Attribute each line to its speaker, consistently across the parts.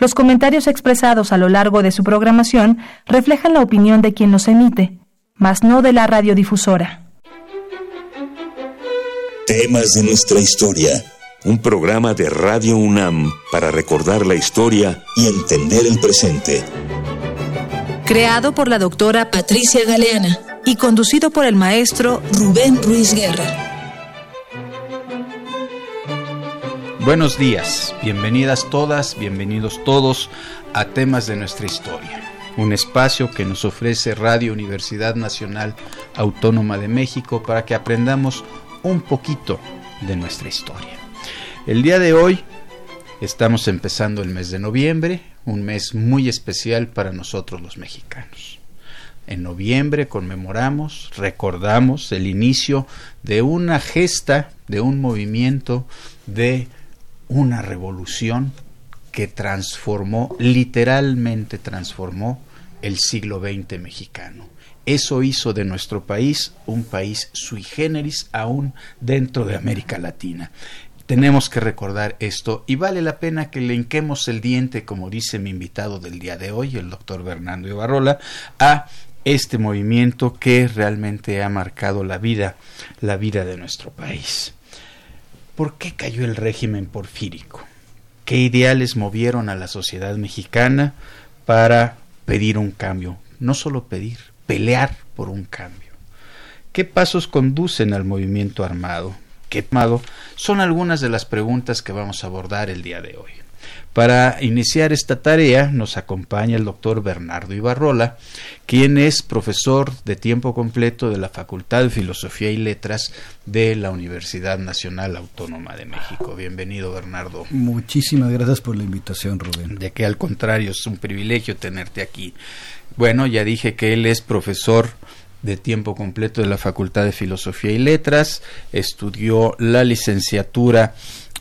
Speaker 1: Los comentarios expresados a lo largo de su programación reflejan la opinión de quien los emite, mas no de la radiodifusora.
Speaker 2: Temas de nuestra historia. Un programa de Radio UNAM para recordar la historia y entender el presente.
Speaker 1: Creado por la doctora Patricia Galeana y conducido por el maestro Rubén Ruiz Guerra.
Speaker 3: Buenos días, bienvenidas todas, bienvenidos todos a temas de nuestra historia, un espacio que nos ofrece Radio Universidad Nacional Autónoma de México para que aprendamos un poquito de nuestra historia. El día de hoy estamos empezando el mes de noviembre, un mes muy especial para nosotros los mexicanos. En noviembre conmemoramos, recordamos el inicio de una gesta, de un movimiento de una revolución que transformó, literalmente transformó el siglo XX mexicano. Eso hizo de nuestro país un país sui generis aún dentro de América Latina. Tenemos que recordar esto y vale la pena que le el diente, como dice mi invitado del día de hoy, el doctor Bernardo Ibarrola, a este movimiento que realmente ha marcado la vida, la vida de nuestro país. ¿Por qué cayó el régimen porfírico? ¿Qué ideales movieron a la sociedad mexicana para pedir un cambio? No solo pedir, pelear por un cambio. ¿Qué pasos conducen al movimiento armado? ¿Qué armado? Son algunas de las preguntas que vamos a abordar el día de hoy. Para iniciar esta tarea nos acompaña el doctor Bernardo Ibarrola, quien es profesor de tiempo completo de la Facultad de Filosofía y Letras de la Universidad Nacional Autónoma de México. Bienvenido, Bernardo.
Speaker 4: Muchísimas gracias por la invitación, Rubén.
Speaker 3: De que al contrario, es un privilegio tenerte aquí. Bueno, ya dije que él es profesor de tiempo completo de la Facultad de Filosofía y Letras, estudió la licenciatura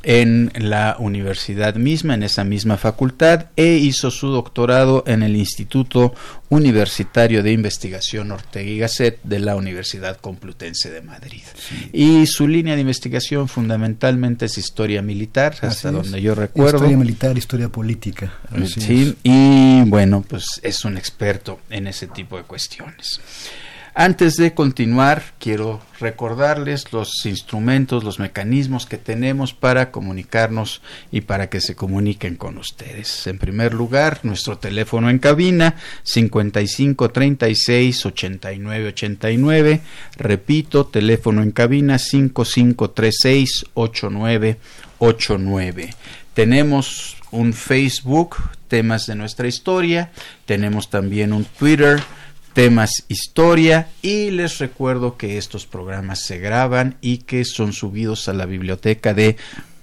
Speaker 3: en la universidad misma, en esa misma facultad, e hizo su doctorado en el Instituto Universitario de Investigación Ortega y Gasset de la Universidad Complutense de Madrid. Y su línea de investigación fundamentalmente es historia militar, hasta donde yo recuerdo.
Speaker 4: Historia militar, historia política.
Speaker 3: sí, y bueno, pues es un experto en ese tipo de cuestiones. Antes de continuar, quiero recordarles los instrumentos, los mecanismos que tenemos para comunicarnos y para que se comuniquen con ustedes. En primer lugar, nuestro teléfono en cabina 55 36 89 89. Repito, teléfono en cabina 5536 89 89. Tenemos un Facebook, temas de nuestra historia. Tenemos también un Twitter temas historia y les recuerdo que estos programas se graban y que son subidos a la biblioteca de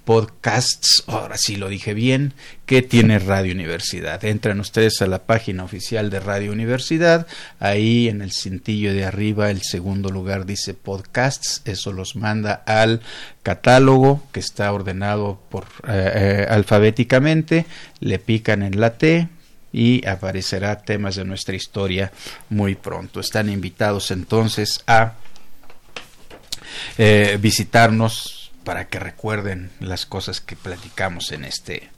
Speaker 3: podcasts, ahora sí lo dije bien, que tiene Radio Universidad. Entran ustedes a la página oficial de Radio Universidad, ahí en el cintillo de arriba el segundo lugar dice podcasts, eso los manda al catálogo que está ordenado por eh, eh, alfabéticamente, le pican en la T, y aparecerá temas de nuestra historia muy pronto. Están invitados entonces a eh, visitarnos para que recuerden las cosas que platicamos en este,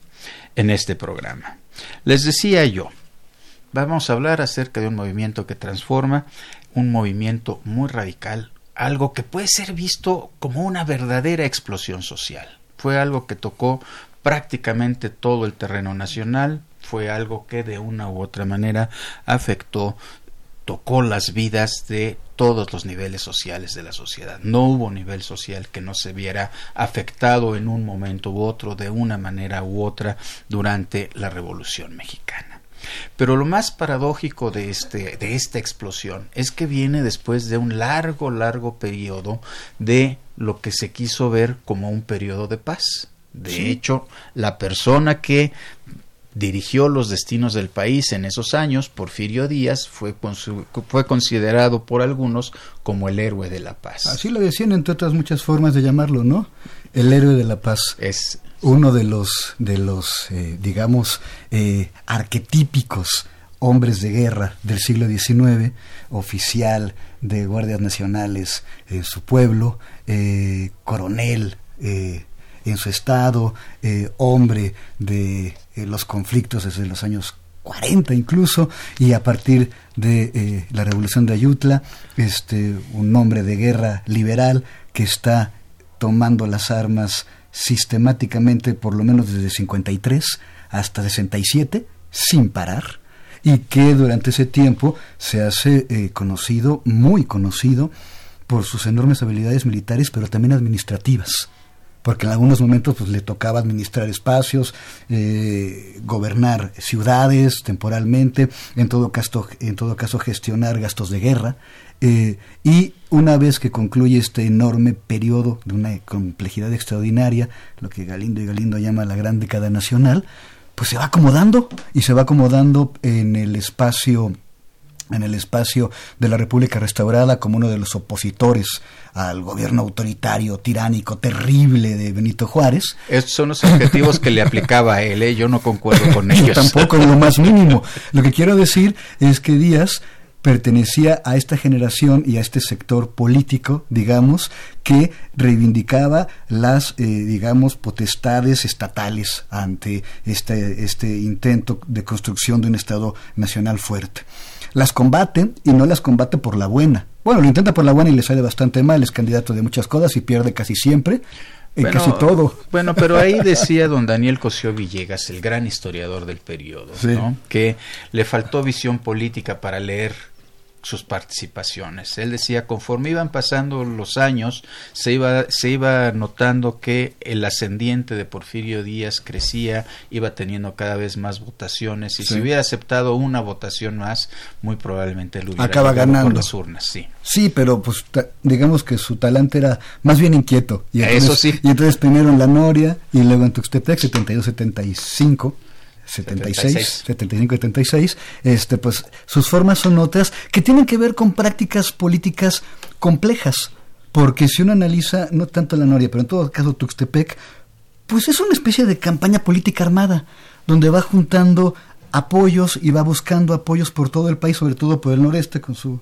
Speaker 3: en este programa. Les decía yo, vamos a hablar acerca de un movimiento que transforma, un movimiento muy radical, algo que puede ser visto como una verdadera explosión social. Fue algo que tocó prácticamente todo el terreno nacional, fue algo que de una u otra manera afectó tocó las vidas de todos los niveles sociales de la sociedad. No hubo nivel social que no se viera afectado en un momento u otro, de una manera u otra, durante la Revolución Mexicana. Pero lo más paradójico de, este, de esta explosión es que viene después de un largo, largo periodo de lo que se quiso ver como un periodo de paz. De hecho, la persona que dirigió los destinos del país en esos años, Porfirio Díaz fue, fue considerado por algunos como el héroe de la paz.
Speaker 4: Así lo decían, entre otras muchas formas de llamarlo, ¿no? El héroe de la paz.
Speaker 3: Es
Speaker 4: uno de los, de los eh, digamos, eh, arquetípicos hombres de guerra del siglo XIX, oficial de guardias nacionales en su pueblo, eh, coronel en su estado, eh, hombre de eh, los conflictos desde los años 40 incluso, y a partir de eh, la revolución de Ayutla, este, un hombre de guerra liberal que está tomando las armas sistemáticamente, por lo menos desde 53 hasta 67, sin parar, y que durante ese tiempo se hace eh, conocido, muy conocido, por sus enormes habilidades militares, pero también administrativas porque en algunos momentos pues, le tocaba administrar espacios, eh, gobernar ciudades temporalmente, en todo caso, en todo caso gestionar gastos de guerra. Eh, y una vez que concluye este enorme periodo de una complejidad extraordinaria, lo que Galindo y Galindo llama la gran década nacional, pues se va acomodando y se va acomodando en el espacio en el espacio de la República Restaurada como uno de los opositores al gobierno autoritario, tiránico, terrible de Benito Juárez.
Speaker 3: Estos son los objetivos que le aplicaba a él, ¿eh? yo no concuerdo con ellos. Yo
Speaker 4: tampoco, en lo más mínimo. Lo que quiero decir es que Díaz pertenecía a esta generación y a este sector político, digamos, que reivindicaba las, eh, digamos, potestades estatales ante este, este intento de construcción de un Estado nacional fuerte las combate y no las combate por la buena. Bueno, lo intenta por la buena y le sale bastante mal, es candidato de muchas cosas y pierde casi siempre. En casi todo.
Speaker 3: Bueno, pero ahí decía don Daniel Cosío Villegas, el gran historiador del periodo, ¿no? que le faltó visión política para leer sus participaciones. Él decía, conforme iban pasando los años, se iba, se iba notando que el ascendiente de Porfirio Díaz crecía, iba teniendo cada vez más votaciones, y si hubiera aceptado una votación más, muy probablemente lo hubiera
Speaker 4: Acaba ganando.
Speaker 3: por las urnas, sí.
Speaker 4: Sí, pero pues digamos que su talante era más bien inquieto.
Speaker 3: Y Eso sí.
Speaker 4: Y entonces primero en La Noria y luego en Tuxtepec, 72-75 76, 75 76, este, pues sus formas son otras que tienen que ver con prácticas políticas complejas, porque si uno analiza, no tanto la Noria, pero en todo caso Tuxtepec, pues es una especie de campaña política armada, donde va juntando apoyos y va buscando apoyos por todo el país, sobre todo por el noreste, con, su,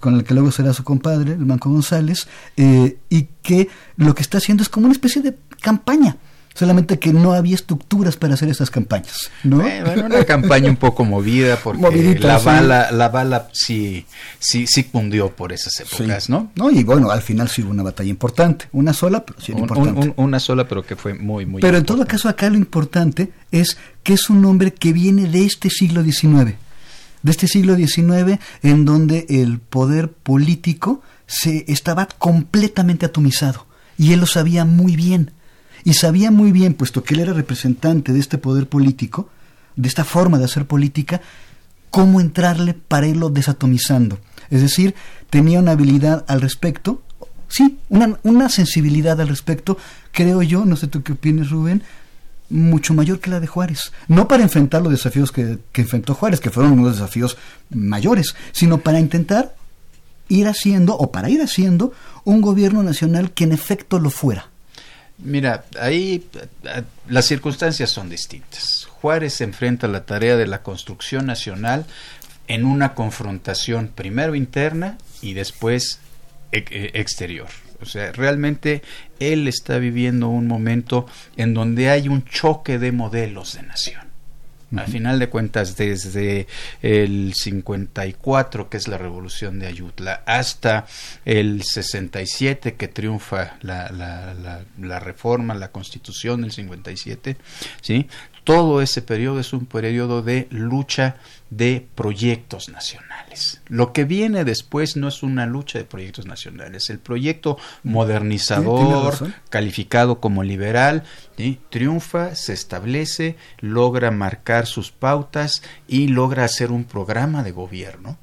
Speaker 4: con el que luego será su compadre, el Manco González, eh, y que lo que está haciendo es como una especie de campaña solamente que no había estructuras para hacer esas campañas, ¿no?
Speaker 3: bueno, una campaña un poco movida porque la bala, la bala sí, sí, sí cundió por esas épocas, ¿no?
Speaker 4: No, y bueno, al final sí hubo una batalla importante, una sola, pero sí importante.
Speaker 3: una sola, pero que fue muy, muy
Speaker 4: Pero en todo caso acá lo importante es que es un hombre que viene de este siglo XIX, de este siglo XIX en donde el poder político se estaba completamente atomizado y él lo sabía muy bien y sabía muy bien, puesto que él era representante de este poder político, de esta forma de hacer política, cómo entrarle para irlo desatomizando. Es decir, tenía una habilidad al respecto, sí, una, una sensibilidad al respecto, creo yo, no sé tú qué opinas Rubén, mucho mayor que la de Juárez. No para enfrentar los desafíos que, que enfrentó Juárez, que fueron unos desafíos mayores, sino para intentar ir haciendo, o para ir haciendo, un gobierno nacional que en efecto lo fuera.
Speaker 3: Mira, ahí eh, las circunstancias son distintas. Juárez se enfrenta a la tarea de la construcción nacional en una confrontación primero interna y después e, e, exterior. O sea, realmente él está viviendo un momento en donde hay un choque de modelos de nación. A final de cuentas, desde el 54, que es la revolución de Ayutla, hasta el 67, que triunfa la, la, la, la reforma, la constitución del 57, ¿sí? todo ese periodo es un periodo de lucha de proyectos nacionales. Lo que viene después no es una lucha de proyectos nacionales. El proyecto modernizador, calificado como liberal, triunfa, se establece, logra marcar sus pautas y logra hacer un programa de gobierno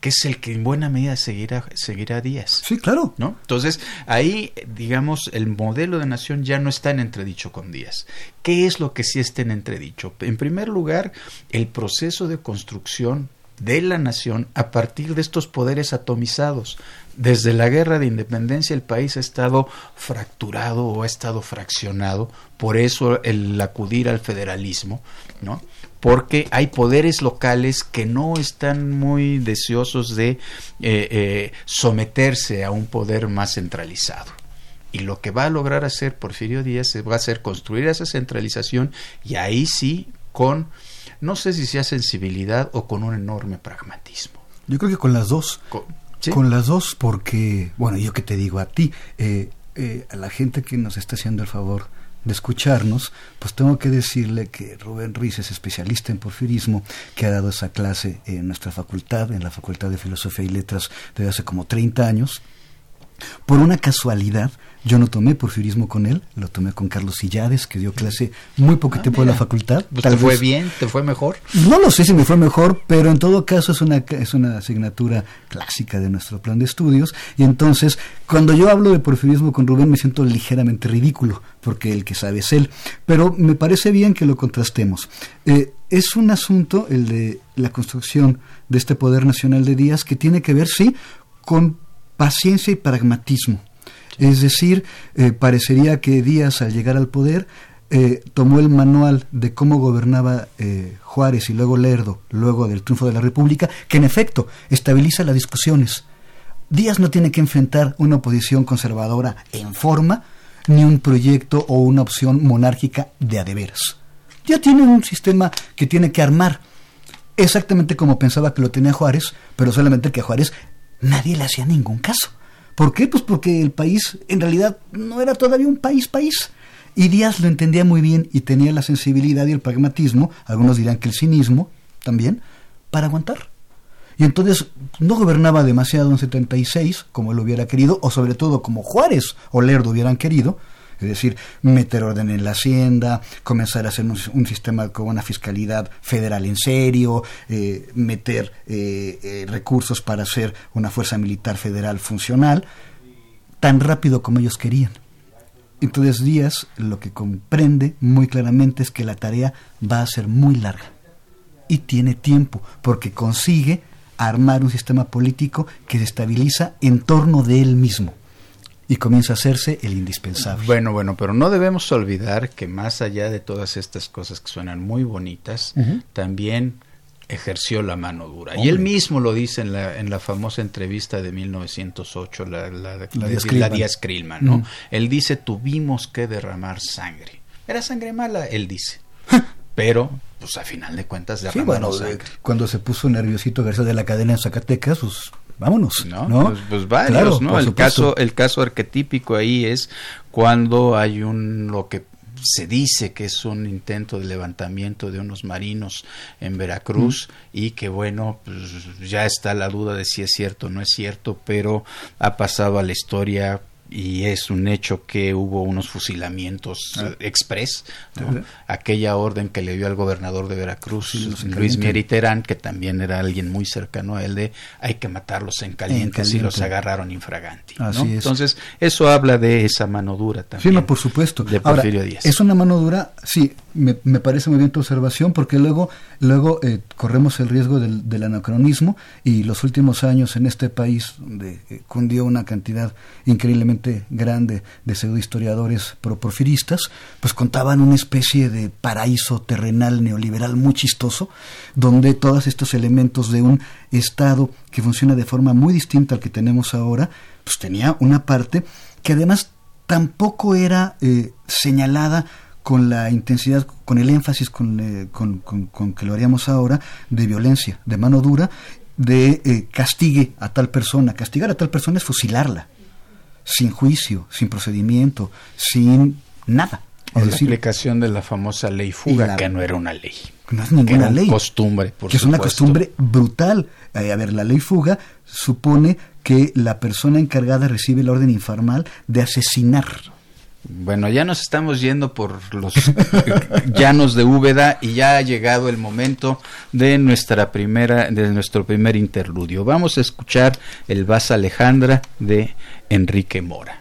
Speaker 3: que es el que en buena medida seguirá, seguirá Díaz.
Speaker 4: Sí, claro.
Speaker 3: ¿no? Entonces, ahí, digamos, el modelo de nación ya no está en entredicho con Díaz. ¿Qué es lo que sí está en entredicho? En primer lugar, el proceso de construcción de la nación a partir de estos poderes atomizados. Desde la guerra de independencia el país ha estado fracturado o ha estado fraccionado, por eso el acudir al federalismo, ¿no? porque hay poderes locales que no están muy deseosos de eh, eh, someterse a un poder más centralizado. Y lo que va a lograr hacer Porfirio Díaz va a ser construir esa centralización y ahí sí con, no sé si sea sensibilidad o con un enorme pragmatismo.
Speaker 4: Yo creo que con las dos. Con, las dos porque, bueno, yo que te digo a ti, eh, eh, a la gente que nos está haciendo el favor de escucharnos, pues tengo que decirle que Rubén Ruiz es especialista en porfirismo, que ha dado esa clase en nuestra facultad, en la Facultad de Filosofía y Letras desde hace como 30 años. Por una casualidad, yo no tomé porfirismo con él, lo tomé con Carlos Sillades, que dio clase muy poco ah, tiempo en la facultad.
Speaker 3: Pues ¿Te fue bien? ¿Te fue mejor?
Speaker 4: No lo sé si me fue mejor, pero en todo caso es una, es una asignatura clásica de nuestro plan de estudios. Y entonces, cuando yo hablo de porfirismo con Rubén, me siento ligeramente ridículo, porque el que sabe es él. Pero me parece bien que lo contrastemos. Eh, es un asunto, el de la construcción de este poder nacional de Díaz, que tiene que ver, sí, con paciencia y pragmatismo es decir, eh, parecería que Díaz al llegar al poder eh, tomó el manual de cómo gobernaba eh, Juárez y luego Lerdo, luego del triunfo de la República, que en efecto estabiliza las discusiones. Díaz no tiene que enfrentar una oposición conservadora en forma, ni un proyecto o una opción monárquica de adeveras. Ya tiene un sistema que tiene que armar, exactamente como pensaba que lo tenía Juárez, pero solamente que a Juárez nadie le hacía ningún caso. ¿Por qué? Pues porque el país en realidad no era todavía un país país. Y Díaz lo entendía muy bien y tenía la sensibilidad y el pragmatismo, algunos dirán que el cinismo también, para aguantar. Y entonces no gobernaba demasiado en 76 como él hubiera querido, o sobre todo como Juárez o Lerdo hubieran querido, es decir, meter orden en la hacienda, comenzar a hacer un, sistema con una fiscalidad federal en serio, eh, meter eh, eh, recursos para hacer una fuerza militar federal funcional, tan rápido como ellos querían. Entonces Díaz lo que comprende muy claramente es que la tarea va a ser muy larga y tiene tiempo porque consigue armar un sistema político que se estabiliza en torno de él mismo y comienza a hacerse el indispensable.
Speaker 3: Bueno, bueno, pero no debemos olvidar que más allá de todas estas cosas que suenan muy bonitas, también ejerció la mano dura. Y él mismo lo dice en la, en la famosa entrevista de 1908, la, la, la, Díaz Krillman, ¿no? Él dice, tuvimos que derramar sangre. Era sangre mala, él dice. pero pues a final de cuentas derramamos sangre.
Speaker 4: cuando se puso nerviosito García de la cadena en Zacatecas, pues vámonos.
Speaker 3: No, Pues, pues, varios, ¿no? El caso, el caso arquetípico ahí es cuando hay un lo que se dice que es un intento de levantamiento de unos marinos en Veracruz y que bueno, pues ya está la duda de si es cierto o no es cierto, pero ha pasado a la historia y es un hecho que hubo unos fusilamientos ah. express, aquella orden que le dio al gobernador de Veracruz, Luis Mieriterán, que también era alguien muy cercano a él, de hay que matarlos en caliente, si los agarraron infraganti. Entonces, eso habla de esa mano dura también.
Speaker 4: Sí, por supuesto.
Speaker 3: De Porfirio Díaz.
Speaker 4: Es una mano dura, sí, me, parece muy bien tu observación, porque luego, luego eh, corremos el riesgo del, del, anacronismo y los últimos años en este país, donde eh, cundió una cantidad increíblemente grande de pseudohistoriadores proporfiristas, pues contaban una especie de paraíso terrenal neoliberal muy chistoso, donde todos estos elementos de un Estado que funciona de forma muy distinta al que tenemos ahora, pues tenía una parte que además tampoco era eh, señalada con la intensidad, con el énfasis eh, con, con, que lo haríamos ahora, de violencia, de mano dura, de eh, castigue a tal persona. Castigar a tal persona es fusilarla sin juicio, sin procedimiento, sin nada.
Speaker 3: Es la aplicación de la famosa ley fuga, que no era una ley.
Speaker 4: No es ninguna
Speaker 3: que
Speaker 4: ley.
Speaker 3: costumbre,
Speaker 4: Que es una costumbre brutal. Eh, a ver, la ley fuga supone que la persona encargada recibe la orden informal de asesinar.
Speaker 3: Bueno, ya nos estamos yendo por los llanos de Úbeda y ya ha llegado el momento de nuestra primera, de nuestro primer interludio. Vamos a escuchar el Vas Alejandra de Enrique Mora.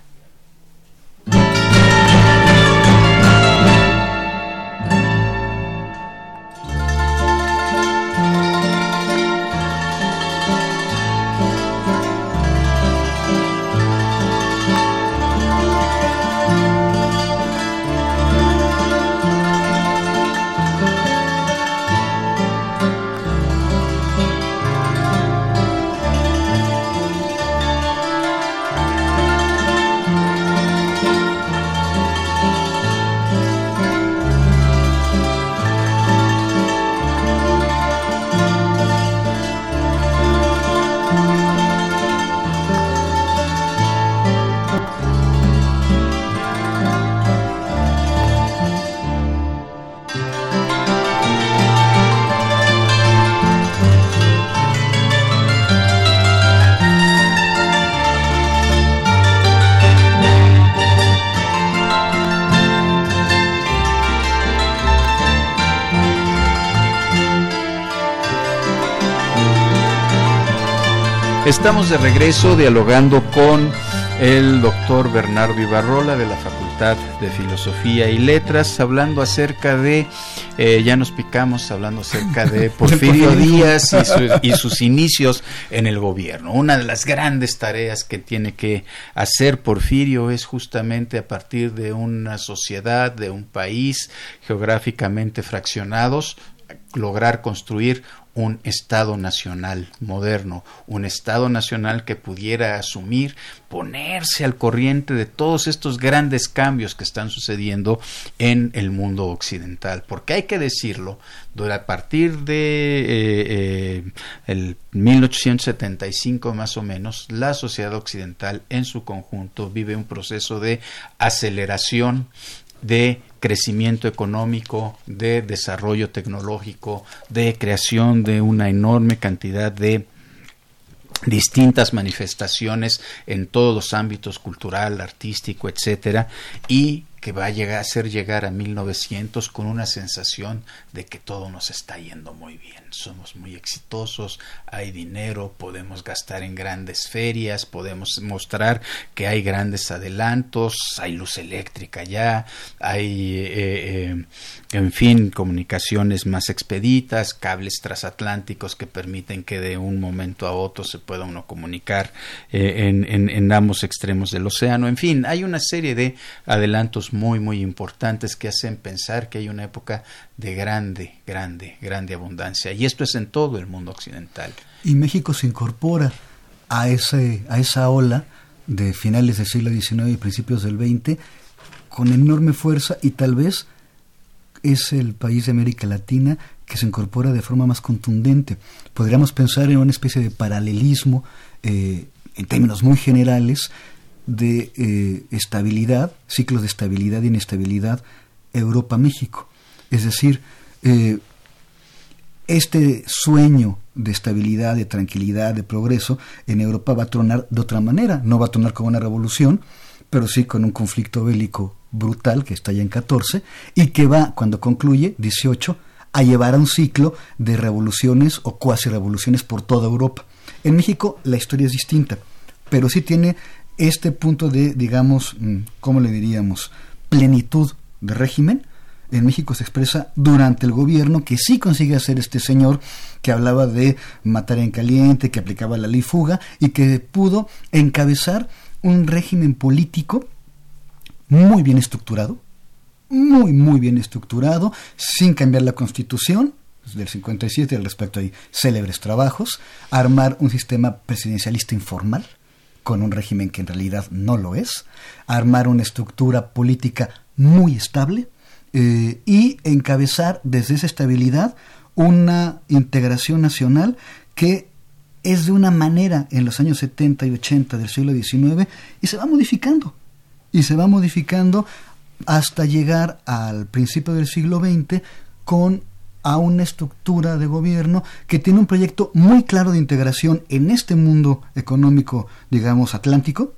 Speaker 3: Estamos de regreso dialogando con el doctor Bernardo Ibarrola de la Facultad de Filosofía y Letras, hablando acerca de, eh, ya nos picamos, hablando acerca de Porfirio Díaz y, y, sus inicios en el gobierno. Una de las grandes tareas que tiene que hacer Porfirio es justamente a partir de una sociedad, de un país geográficamente fraccionados, lograr construir un Estado nacional moderno, un Estado nacional que pudiera asumir, ponerse al corriente de todos estos grandes cambios que están sucediendo en el mundo occidental. Porque hay que decirlo, a partir de eh, eh, el 1875 más o menos, la sociedad occidental en su conjunto vive un proceso de aceleración de crecimiento económico, de desarrollo tecnológico, de creación de una enorme cantidad de distintas manifestaciones en todos los ámbitos cultural, artístico, etcétera, y que va a llegar a hacer llegar a 1900 con una sensación de que todo nos está yendo muy bien. Somos muy exitosos, hay dinero, podemos gastar en grandes ferias, podemos mostrar que hay grandes adelantos, hay luz eléctrica ya, hay, eh, eh, en fin, comunicaciones más expeditas, cables transatlánticos que permiten que de un momento a otro se pueda uno comunicar eh, en, en, en ambos extremos del océano. En fin, hay una serie de adelantos muy, muy importantes que hacen pensar que hay una época de grande, grande, grande abundancia. Y esto es en todo el mundo occidental.
Speaker 4: Y México se incorpora a, ese, a esa ola de finales del siglo XIX y principios del XX con enorme fuerza y tal vez es el país de América Latina que se incorpora de forma más contundente. Podríamos pensar en una especie de paralelismo eh, en términos muy generales de eh, estabilidad, ciclos de estabilidad y inestabilidad Europa-México. Es decir, eh, este sueño de estabilidad, de tranquilidad, de progreso, en Europa va a tronar de otra manera. No va a tronar como una revolución, pero sí con un conflicto bélico brutal que está ya en 14 y que va, cuando concluye, 18, a llevar a un ciclo de revoluciones o cuasi revoluciones por toda Europa. En México la historia es distinta, pero sí tiene este punto de, digamos, mm, ¿cómo le diríamos?, plenitud de régimen, en México se expresa durante el gobierno que sí consigue hacer este señor que hablaba de matar en caliente, que aplicaba la ley fuga y que pudo encabezar un régimen político muy bien estructurado, muy, muy bien estructurado, sin cambiar la constitución, del 57 al respecto hay célebres trabajos, armar un sistema presidencialista informal, con un régimen que en realidad no lo es, armar una estructura política muy estable eh, y encabezar desde esa estabilidad una integración nacional que es de una manera en los años 70 y 80 del siglo XIX y se va modificando. Y se va modificando hasta llegar al principio del siglo XX con a una estructura de gobierno que tiene un proyecto muy claro de integración en este mundo económico, digamos, atlántico,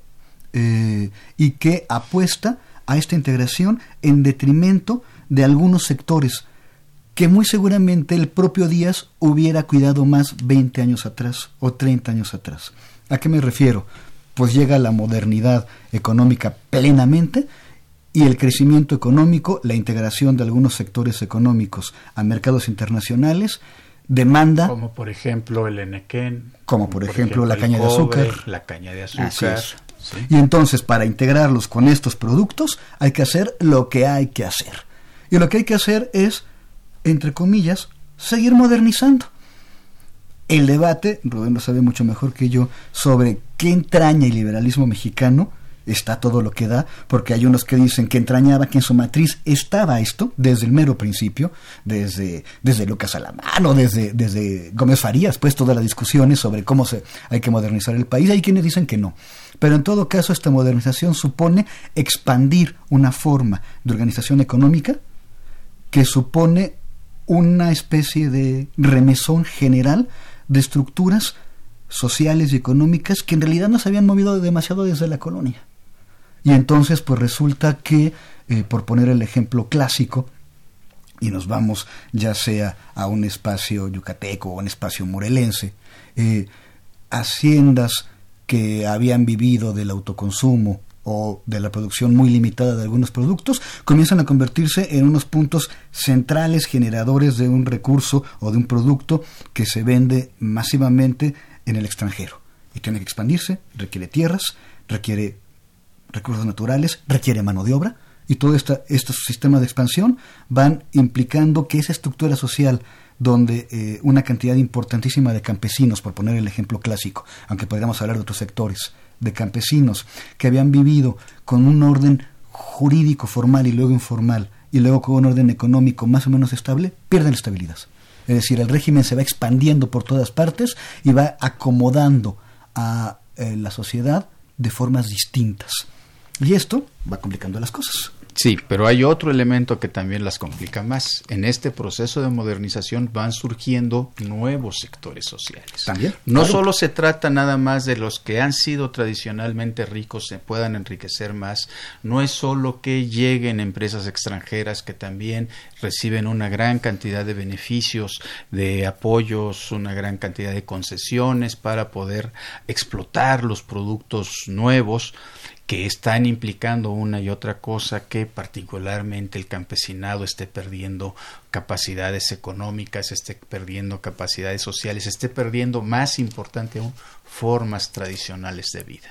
Speaker 4: eh, y que apuesta a esta integración en detrimento de algunos sectores que muy seguramente el propio Díaz hubiera cuidado más 20 años atrás o 30 años atrás. ¿A qué me refiero? Pues llega la modernidad económica plenamente y el crecimiento económico, la integración de algunos sectores económicos a mercados internacionales, demanda...
Speaker 3: Como por ejemplo el enequén.
Speaker 4: Como por, ejemplo, la caña de azúcar.
Speaker 3: La caña de azúcar.
Speaker 4: Y entonces para integrarlos con estos productos hay que hacer lo que hay que hacer. Y lo que hay que hacer es, entre comillas, seguir modernizando. El debate, Rubén lo sabe mucho mejor que yo, sobre qué entraña el liberalismo mexicano, está todo lo que da, porque hay unos que dicen que entrañaba que en su matriz estaba esto desde el mero principio, desde, desde Lucas Alamano, desde, desde Gómez Farías, pues todas las discusiones sobre cómo se, hay que modernizar el país. Hay quienes dicen que no. Pero en todo caso, esta modernización supone expandir una forma de organización económica que supone una especie de remesón general de estructuras sociales y económicas que en realidad no se habían movido demasiado desde la colonia. Y entonces pues resulta que, eh, por poner el ejemplo clásico, y nos vamos ya sea a un espacio yucateco o un espacio morelense, eh, haciendas que habían vivido del autoconsumo o de la producción muy limitada de algunos productos, comienzan a convertirse en unos puntos centrales generadores de un recurso o de un producto que se vende masivamente en el extranjero. Y tiene que expandirse, requiere tierras, requiere recursos naturales, requiere mano de obra, y todo esta, estos sistemas de expansión van implicando que esa estructura social donde eh, una cantidad importantísima de campesinos, por poner el ejemplo clásico, aunque podríamos hablar de otros sectores, de campesinos que habían vivido con un orden jurídico formal y luego informal y luego con un orden económico más o menos estable, pierden la estabilidad. Es decir, el régimen se va expandiendo por todas partes y va acomodando a eh, la sociedad de formas distintas. Y esto va complicando las cosas.
Speaker 3: Sí, pero hay otro elemento que también las complica más. En este proceso de modernización van surgiendo nuevos sectores sociales.
Speaker 4: También.
Speaker 3: No solo se trata nada más de los que han sido tradicionalmente ricos se puedan enriquecer más, no es solo que lleguen empresas extranjeras que también reciben una gran cantidad de beneficios, de apoyos, una gran cantidad de concesiones para poder explotar los productos nuevos que están implicando una y otra cosa que particularmente el campesinado esté perdiendo capacidades económicas, esté perdiendo capacidades sociales, esté perdiendo, más importante aún, formas tradicionales de vida.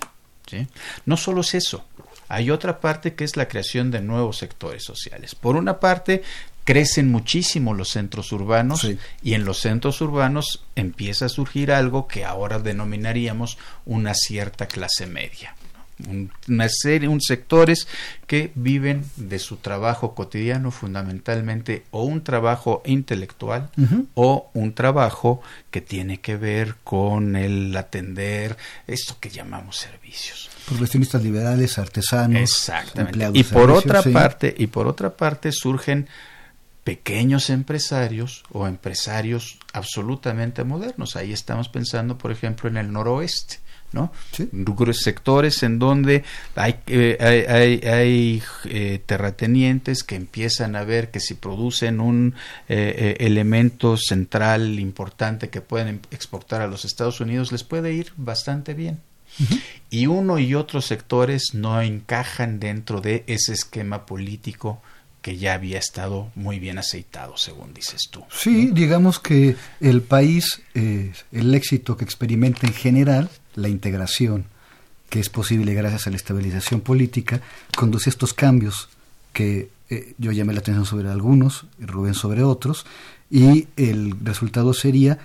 Speaker 3: No solo es eso, hay otra parte que es la creación de nuevos sectores sociales. Por una parte, crecen muchísimo los centros urbanos y en los centros urbanos empieza a surgir algo que ahora denominaríamos una cierta clase media una serie, un sectores que viven de su trabajo cotidiano fundamentalmente o un trabajo intelectual o un trabajo que tiene que ver con el atender esto que llamamos servicios.
Speaker 4: Profesionistas liberales, artesanos,
Speaker 3: exactamente. Y por otra parte, y por otra parte surgen pequeños empresarios o empresarios absolutamente modernos. Ahí estamos pensando, por ejemplo, en el noroeste ¿no? Sectores en donde hay, eh, hay, eh, terratenientes que empiezan a ver que si producen un eh, elemento central importante que pueden exportar a los Estados Unidos les puede ir bastante bien. Y uno y otros sectores no encajan dentro de ese esquema político que ya había estado muy bien aceitado, según dices tú.
Speaker 4: Sí, digamos que el país, el éxito que experimenta en general, la integración que es posible gracias a la estabilización política, conduce a estos cambios que eh, yo llamé la atención sobre algunos, Rubén sobre otros, y el resultado sería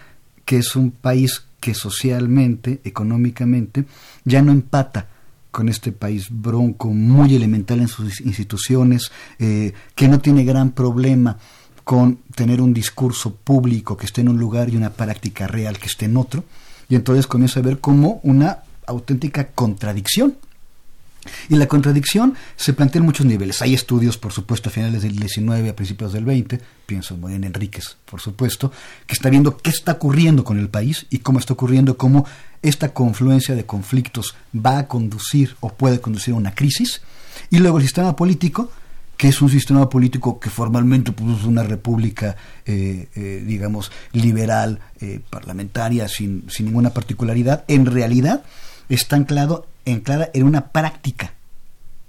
Speaker 4: que es un país que socialmente, económicamente, ya no empata con este país bronco, muy elemental en sus instituciones, eh, que no tiene gran problema con tener un discurso público que esté en un lugar y una práctica real que esté en otro, y entonces comienza a ver como una auténtica contradicción. Y la contradicción se plantea en muchos niveles. Hay estudios, por supuesto, a finales del 19, a principios del 20, pienso en Enríquez, por supuesto, que está viendo qué está ocurriendo con el país y cómo está ocurriendo, cómo esta confluencia de conflictos va a conducir o puede conducir a una crisis. Y luego el sistema político que es un sistema político que formalmente pues, es una república, eh, eh, digamos, liberal, eh, parlamentaria, sin, sin, ninguna particularidad, en realidad está anclado, anclada en una práctica,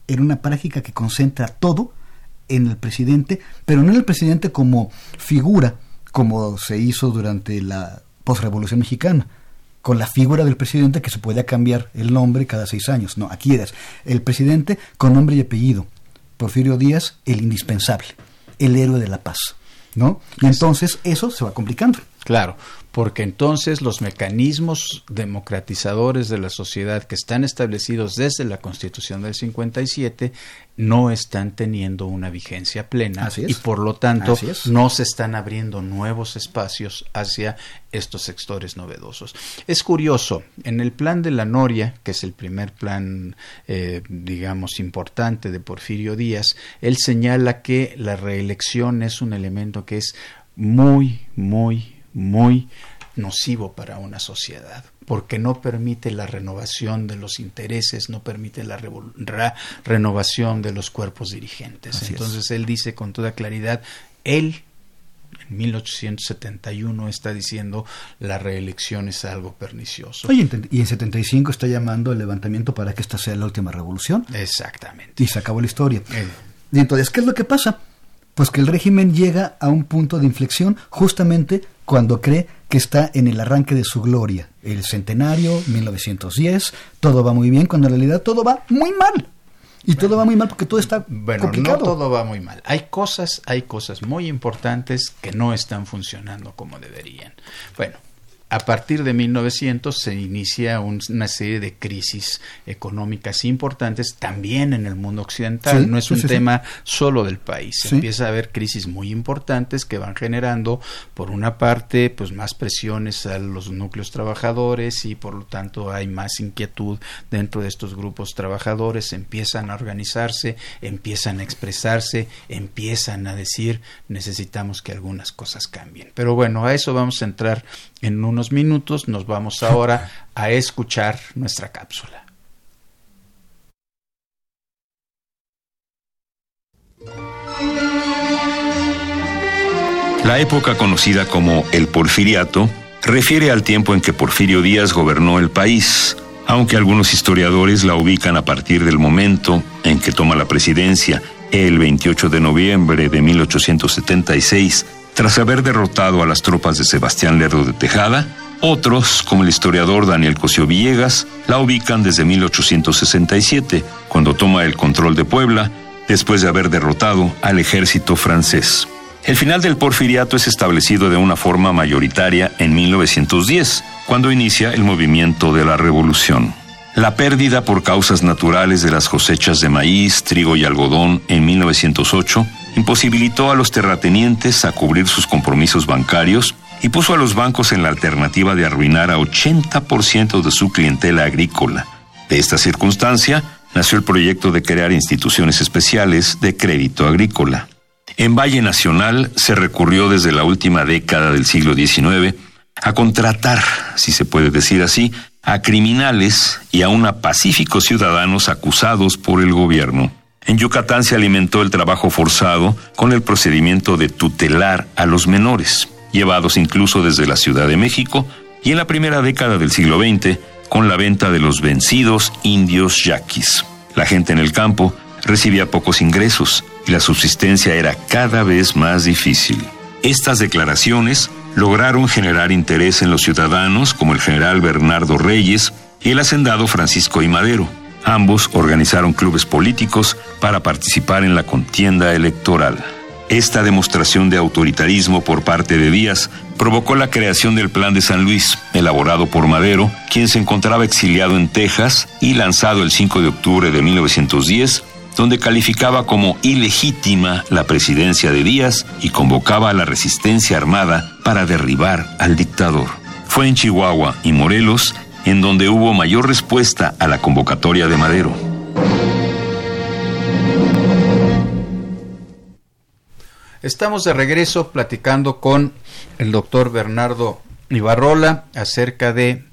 Speaker 4: en una práctica que concentra todo en el presidente, pero no en el presidente como figura, como se hizo durante la postrevolución mexicana, con la figura del presidente que se podía cambiar el nombre cada seis años. No, aquí eres el presidente con nombre y apellido Porfirio Díaz el indispensable, el héroe de la paz, ¿no? Y entonces eso se va complicando.
Speaker 3: Claro, porque entonces los mecanismos democratizadores de la sociedad que están establecidos desde la Constitución del 57 no están teniendo una vigencia plena y por lo tanto no se están abriendo nuevos espacios hacia estos sectores novedosos. Es curioso, en el plan de la Noria, que es el primer plan, eh, digamos, importante de Porfirio Díaz, él señala que la reelección es un elemento que es muy, muy, muy nocivo para una sociedad, porque no permite la renovación de los intereses, no permite la renovación de los cuerpos dirigentes. Entonces él dice con toda claridad, él, En 1871 está diciendo la reelección es algo pernicioso.
Speaker 4: Oye, y en 75 está llamando el levantamiento para que esta sea la última revolución.
Speaker 3: Exactamente.
Speaker 4: Y se acabó la historia.
Speaker 3: Eh.
Speaker 4: Y entonces, ¿qué es lo que pasa? Pues que el régimen llega a un punto de inflexión justamente cuando cree que está en el arranque de su gloria. El centenario, 1910, todo va muy bien, cuando en realidad todo va muy mal. Y todo va muy mal porque todo está
Speaker 3: bueno,
Speaker 4: complicado.
Speaker 3: no todo va muy mal. Hay cosas, hay cosas muy importantes que no están funcionando como deberían. Bueno, a partir de 1900 se inicia una serie de crisis económicas importantes también en el mundo occidental.
Speaker 4: Sí,
Speaker 3: no es un
Speaker 4: sí, sí.
Speaker 3: tema solo del país. Empieza a haber crisis muy importantes que van generando, por una parte, pues más presiones a los núcleos trabajadores y por lo tanto hay más inquietud dentro de estos grupos trabajadores. Empiezan a organizarse, empiezan a expresarse, empiezan a decir necesitamos que algunas cosas cambien. Pero bueno, a eso vamos a entrar en unos minutos. Nos vamos ahora a escuchar nuestra cápsula.
Speaker 2: La época conocida como el Porfiriato refiere al tiempo en que Porfirio Díaz gobernó el país, aunque algunos historiadores la ubican a partir del momento en que toma la presidencia, el 28 de noviembre de 1876, tras haber derrotado a las tropas de Sebastián Lerdo de Tejada. Otros, como el historiador Daniel Cosío Villegas, la ubican desde 1867, cuando toma el control de Puebla, después de haber derrotado al ejército francés. El final del porfiriato es establecido de una forma mayoritaria en 1910, cuando inicia el movimiento de la revolución. La pérdida por causas naturales de las cosechas de maíz, trigo y algodón en 1908 imposibilitó a los terratenientes a cubrir sus compromisos bancarios y puso a los bancos en la alternativa de arruinar a 80% de su clientela agrícola. De esta circunstancia nació el proyecto de crear instituciones especiales de crédito agrícola. En Valle Nacional se recurrió desde la última década del siglo XIX a contratar, si se puede decir así, a criminales y aún a pacíficos ciudadanos acusados por el gobierno. En Yucatán se alimentó el trabajo forzado con el procedimiento de tutelar a los menores, llevados incluso desde la Ciudad de México, y en la primera década del siglo XX con la venta de los vencidos indios yaquis. La gente en el campo recibía pocos ingresos y la subsistencia era cada vez más difícil. Estas declaraciones lograron generar interés en los ciudadanos como el general Bernardo Reyes y el hacendado Francisco I. Madero. Ambos organizaron clubes políticos para participar en la contienda electoral. Esta demostración de autoritarismo por parte de Díaz provocó la creación del Plan de San Luis, elaborado por Madero, quien se encontraba exiliado en Texas y lanzado el 5 de octubre de 1910 donde calificaba como ilegítima la presidencia de Díaz y convocaba a la resistencia armada para derribar al dictador. Fue en Chihuahua y Morelos en donde hubo mayor respuesta a la convocatoria de Madero.
Speaker 3: Estamos de regreso platicando con el doctor Bernardo Ibarrola acerca de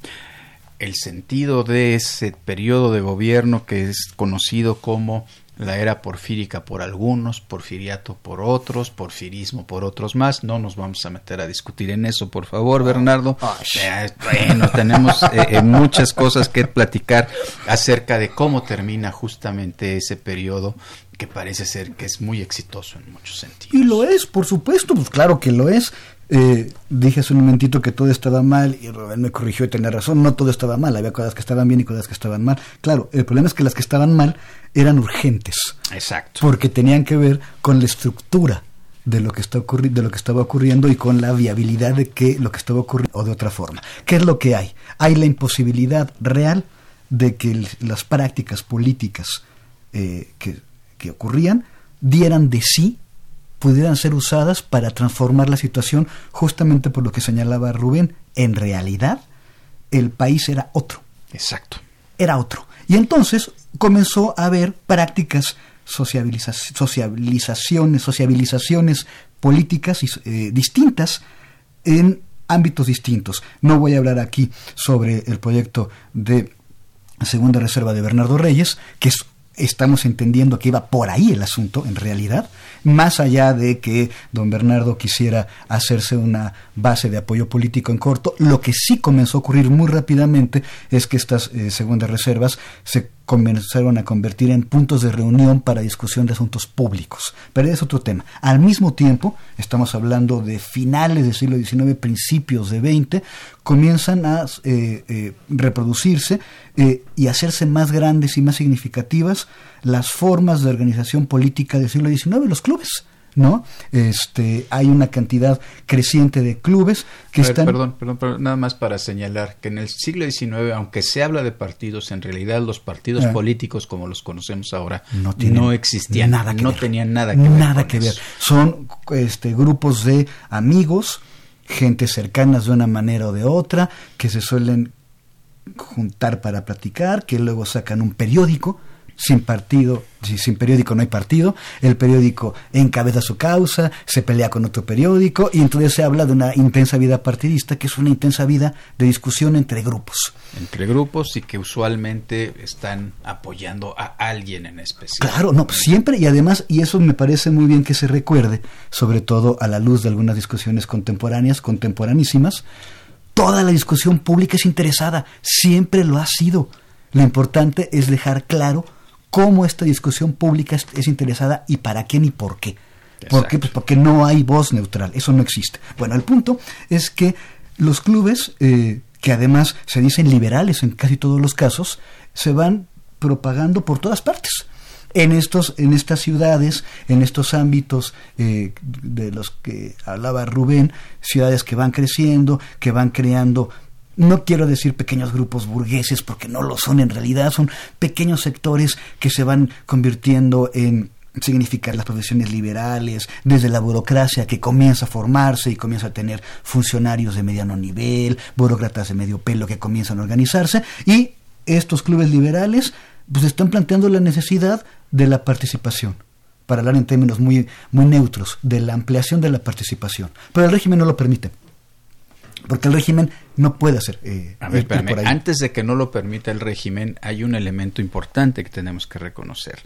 Speaker 3: el sentido de ese periodo de gobierno que es conocido como la era porfírica por algunos, porfiriato por otros, porfirismo por otros más. No nos vamos a meter a discutir en eso, por favor, Bernardo. Eh, bueno, tenemos eh, eh, muchas cosas que platicar acerca de cómo termina justamente ese periodo que parece ser que es muy exitoso en muchos sentidos.
Speaker 4: Y lo es, por supuesto, pues claro que lo es. Eh, dije hace un momentito que todo estaba mal y Rubén me corrigió y tenía razón, no todo estaba mal, había cosas que estaban bien y cosas que estaban mal. Claro, el problema es que las que estaban mal eran urgentes.
Speaker 3: Exacto.
Speaker 4: Porque tenían que ver con la estructura de lo que está ocurri de lo que estaba ocurriendo y con la viabilidad de que lo que estaba ocurriendo o de otra forma. ¿Qué es lo que hay? Hay la imposibilidad real de que las prácticas políticas eh, que, que ocurrían dieran de sí pudieran ser usadas para transformar la situación justamente por lo que señalaba Rubén. En realidad, el país era otro.
Speaker 3: Exacto.
Speaker 4: Era otro. Y entonces comenzó a haber prácticas sociabiliza socializaciones, sociabilizaciones políticas eh, distintas en ámbitos distintos. No voy a hablar aquí sobre el proyecto de Segunda Reserva de Bernardo Reyes, que es estamos entendiendo que iba por ahí el asunto, en realidad, más allá de que don Bernardo quisiera hacerse una base de apoyo político en corto, lo que sí comenzó a ocurrir muy rápidamente es que estas eh, segundas reservas se comenzaron a convertir en puntos de reunión para discusión de asuntos públicos. Pero es otro tema. Al mismo tiempo, estamos hablando de finales del siglo XIX, principios de XX, comienzan a eh, eh, reproducirse y hacerse más grandes y más significativas las formas de organización política del siglo XIX, los clubes. ¿No? Este, hay una cantidad creciente de clubes que están...
Speaker 3: Perdón, perdón, nada más para señalar que en el siglo XIX, aunque se habla de partidos, en realidad los partidos ah. políticos como los conocemos ahora no, existían, nada no tenían nada que ver.
Speaker 4: Nada que ver. Son este, grupos de amigos, gente cercanas de una manera o de otra, que se suelen juntar para platicar, que luego sacan un periódico, sin partido, sin periódico no hay partido, el periódico encabeza su causa, se pelea con otro periódico y entonces se habla de una intensa vida partidista que es una intensa vida de discusión entre grupos.
Speaker 3: Entre grupos y que usualmente están apoyando a alguien en especial.
Speaker 4: Claro, no, siempre y además, y eso me parece muy bien que se recuerde, sobre todo a la luz de algunas discusiones contemporáneas, contemporanísimas, toda la discusión pública es interesada, siempre lo ha sido. Lo importante es dejar claro cómo esta discusión pública es, interesada y para quién y por qué. ¿Por qué? Pues porque no hay voz neutral, eso no existe. Bueno, el punto es que los clubes, eh, que además se dicen liberales en casi todos los casos, se van propagando por todas partes. En, estos, en estas ciudades, en estos ámbitos eh, de los que hablaba Rubén, ciudades que van creciendo, que van creando no quiero decir pequeños grupos burgueses porque no lo son en realidad, son pequeños sectores que se van convirtiendo en significar las profesiones liberales, desde la burocracia que comienza a formarse y comienza a tener funcionarios de mediano nivel, burócratas de medio pelo que comienzan a organizarse y estos clubes liberales pues están planteando la necesidad de la participación para hablar en términos muy, muy neutros, de la ampliación de la participación. Pero el régimen no lo permite. Porque el régimen no puede hacer.
Speaker 3: Eh, a ver, Antes de que no lo permita el régimen, hay un elemento importante que tenemos que reconocer.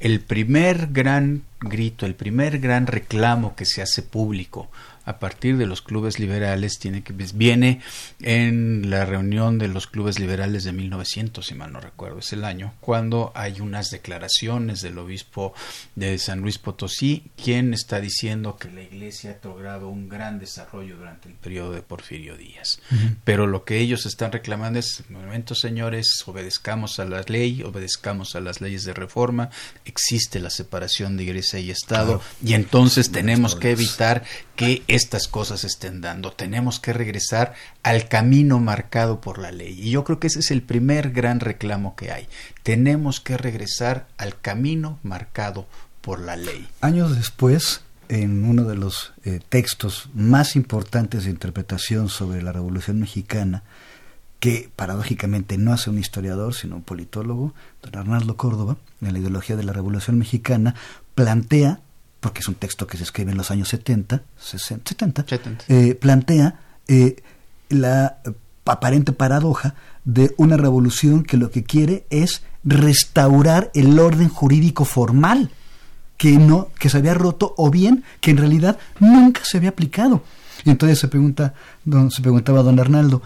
Speaker 3: El primer gran grito, el primer gran reclamo que se hace público a partir de los clubes liberales tiene que viene en la reunión de los clubes liberales de 1900 si mal no recuerdo es el año cuando hay unas declaraciones del obispo de San Luis Potosí quien está diciendo que la iglesia ha logrado un gran desarrollo durante el periodo de Porfirio Díaz. Pero lo que ellos están reclamando es momento señores obedezcamos a la ley obedezcamos a las leyes de reforma existe la separación de iglesia y estado y entonces tenemos que evitar que estas cosas estén dando. Tenemos que regresar al camino marcado por la ley. Y yo creo que ese es el primer gran reclamo que hay. Tenemos que regresar al camino marcado por la ley.
Speaker 4: Años después, en uno de los eh, textos más importantes de interpretación sobre la Revolución Mexicana, que paradójicamente no hace un historiador, sino un politólogo, don Arnaldo Córdoba, en la ideología de la Revolución Mexicana, plantea porque es un texto que se escribe en los años 70, 60, 70, plantea eh, la aparente paradoja de una revolución que lo que quiere es restaurar el orden jurídico formal que no que se había roto o bien que en realidad nunca se había aplicado. Y entonces se pregunta don, se preguntaba don Arnaldo,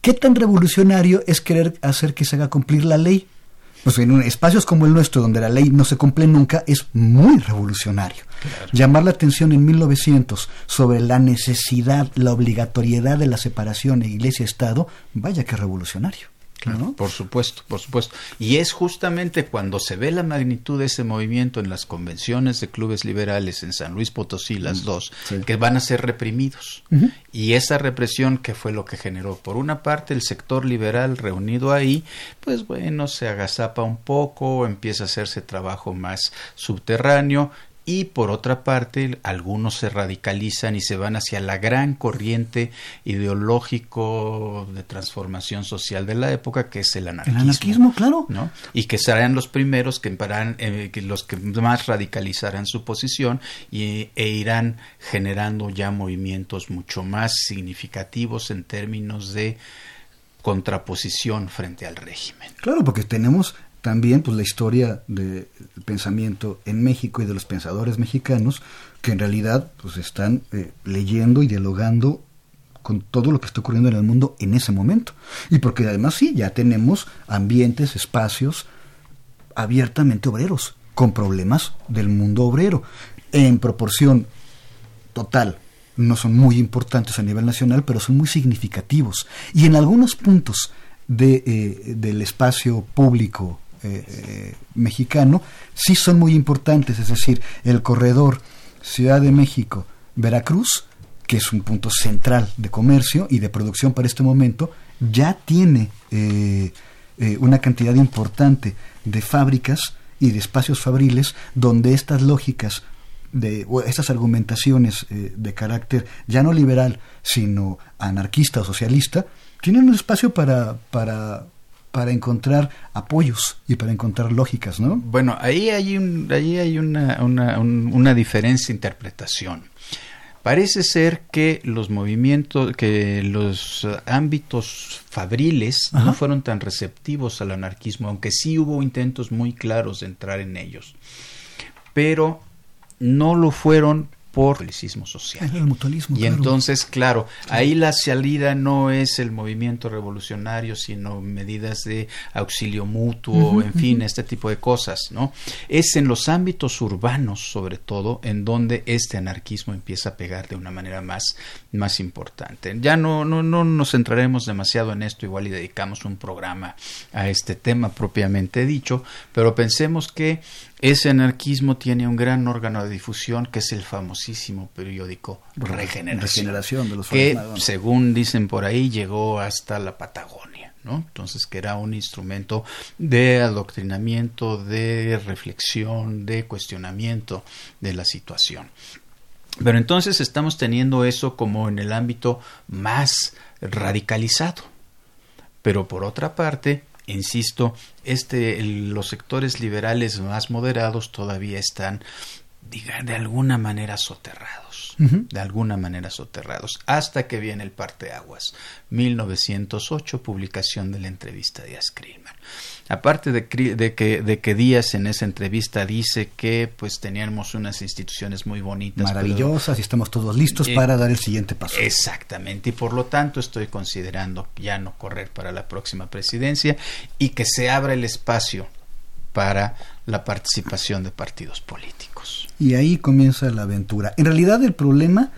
Speaker 4: ¿qué tan revolucionario es querer hacer que se haga cumplir la ley? Pues en espacios como el nuestro, donde la ley no se cumple nunca, es muy revolucionario. Llamar la atención en 1900 sobre la necesidad, la obligatoriedad de la separación de iglesia-estado, vaya que revolucionario.
Speaker 3: Por supuesto, por supuesto. Y es justamente cuando se ve la magnitud de ese movimiento en las convenciones de clubes liberales en San Luis Potosí, las dos, que van a ser reprimidos. Y esa represión que fue lo que generó, por una parte, el sector liberal reunido ahí, pues bueno, se agazapa un poco, empieza a hacerse trabajo más subterráneo, y por otra parte algunos se radicalizan y se van hacia la gran corriente ideológico de transformación social de la época que es el anarquismo.
Speaker 4: El anarquismo, claro.
Speaker 3: ¿no? Y que serán los primeros que, eh, que los que más radicalizarán su posición y, e irán generando ya movimientos mucho más significativos en términos de contraposición frente al régimen.
Speaker 4: Claro, porque tenemos también pues la historia del pensamiento en México y de los pensadores mexicanos que en realidad pues están eh, leyendo y dialogando con todo lo que está ocurriendo en el mundo en ese momento. Y porque además sí, ya tenemos ambientes, espacios abiertamente obreros, con problemas del mundo obrero. En proporción total, no son muy importantes a nivel nacional, pero son muy significativos. Y en algunos puntos de, eh, del espacio público eh, mexicano sí son muy importantes, es decir, el corredor Ciudad de México, Veracruz, que es un punto central de comercio y de producción para este momento, ya tiene eh, eh, una cantidad importante de fábricas y de espacios fabriles donde estas lógicas de estas argumentaciones de carácter ya no liberal sino anarquista o socialista tienen un espacio para para para encontrar apoyos y para encontrar lógicas, ¿no?
Speaker 3: Bueno, ahí hay un, ahí hay una, una, una diferencia de interpretación. Parece ser que los movimientos, que los ámbitos fabriles no fueron tan receptivos al anarquismo, aunque sí hubo intentos muy claros de entrar en ellos. Pero no lo fueron por policismo social.
Speaker 4: El mutualismo,
Speaker 3: y
Speaker 4: claro.
Speaker 3: entonces, claro, ahí la salida no es el movimiento revolucionario, sino medidas de auxilio mutuo, en fin, este tipo de cosas, ¿no? Es en los ámbitos urbanos, sobre todo, en donde este anarquismo empieza a pegar de una manera más, más importante. Ya no, no, no nos centraremos demasiado en esto, igual y dedicamos un programa a este tema propiamente dicho, pero pensemos que ese anarquismo tiene un gran órgano de difusión que es el famosísimo periódico Regeneración,
Speaker 4: Regeneración de los
Speaker 3: que según dicen por ahí llegó hasta la Patagonia, ¿no? Entonces que era un instrumento de adoctrinamiento, de reflexión, de cuestionamiento de la situación. Pero entonces estamos teniendo eso como en el ámbito más radicalizado. Pero por otra parte, insisto, este, los sectores liberales más moderados todavía están, diga, de alguna manera soterrados, de alguna manera soterrados, hasta que viene el parteaguas, 1908, publicación de la entrevista de Askrillman. Aparte de, de que, de que Díaz en esa entrevista dice que pues teníamos unas instituciones muy bonitas, pero-
Speaker 4: Maravillosas y estamos todos listos
Speaker 3: Eh,
Speaker 4: para dar el siguiente paso.
Speaker 3: Exactamente, y por lo tanto estoy considerando ya no correr para la próxima presidencia y que se abra el espacio para la participación de partidos políticos.
Speaker 4: Y ahí comienza la aventura. En realidad el problema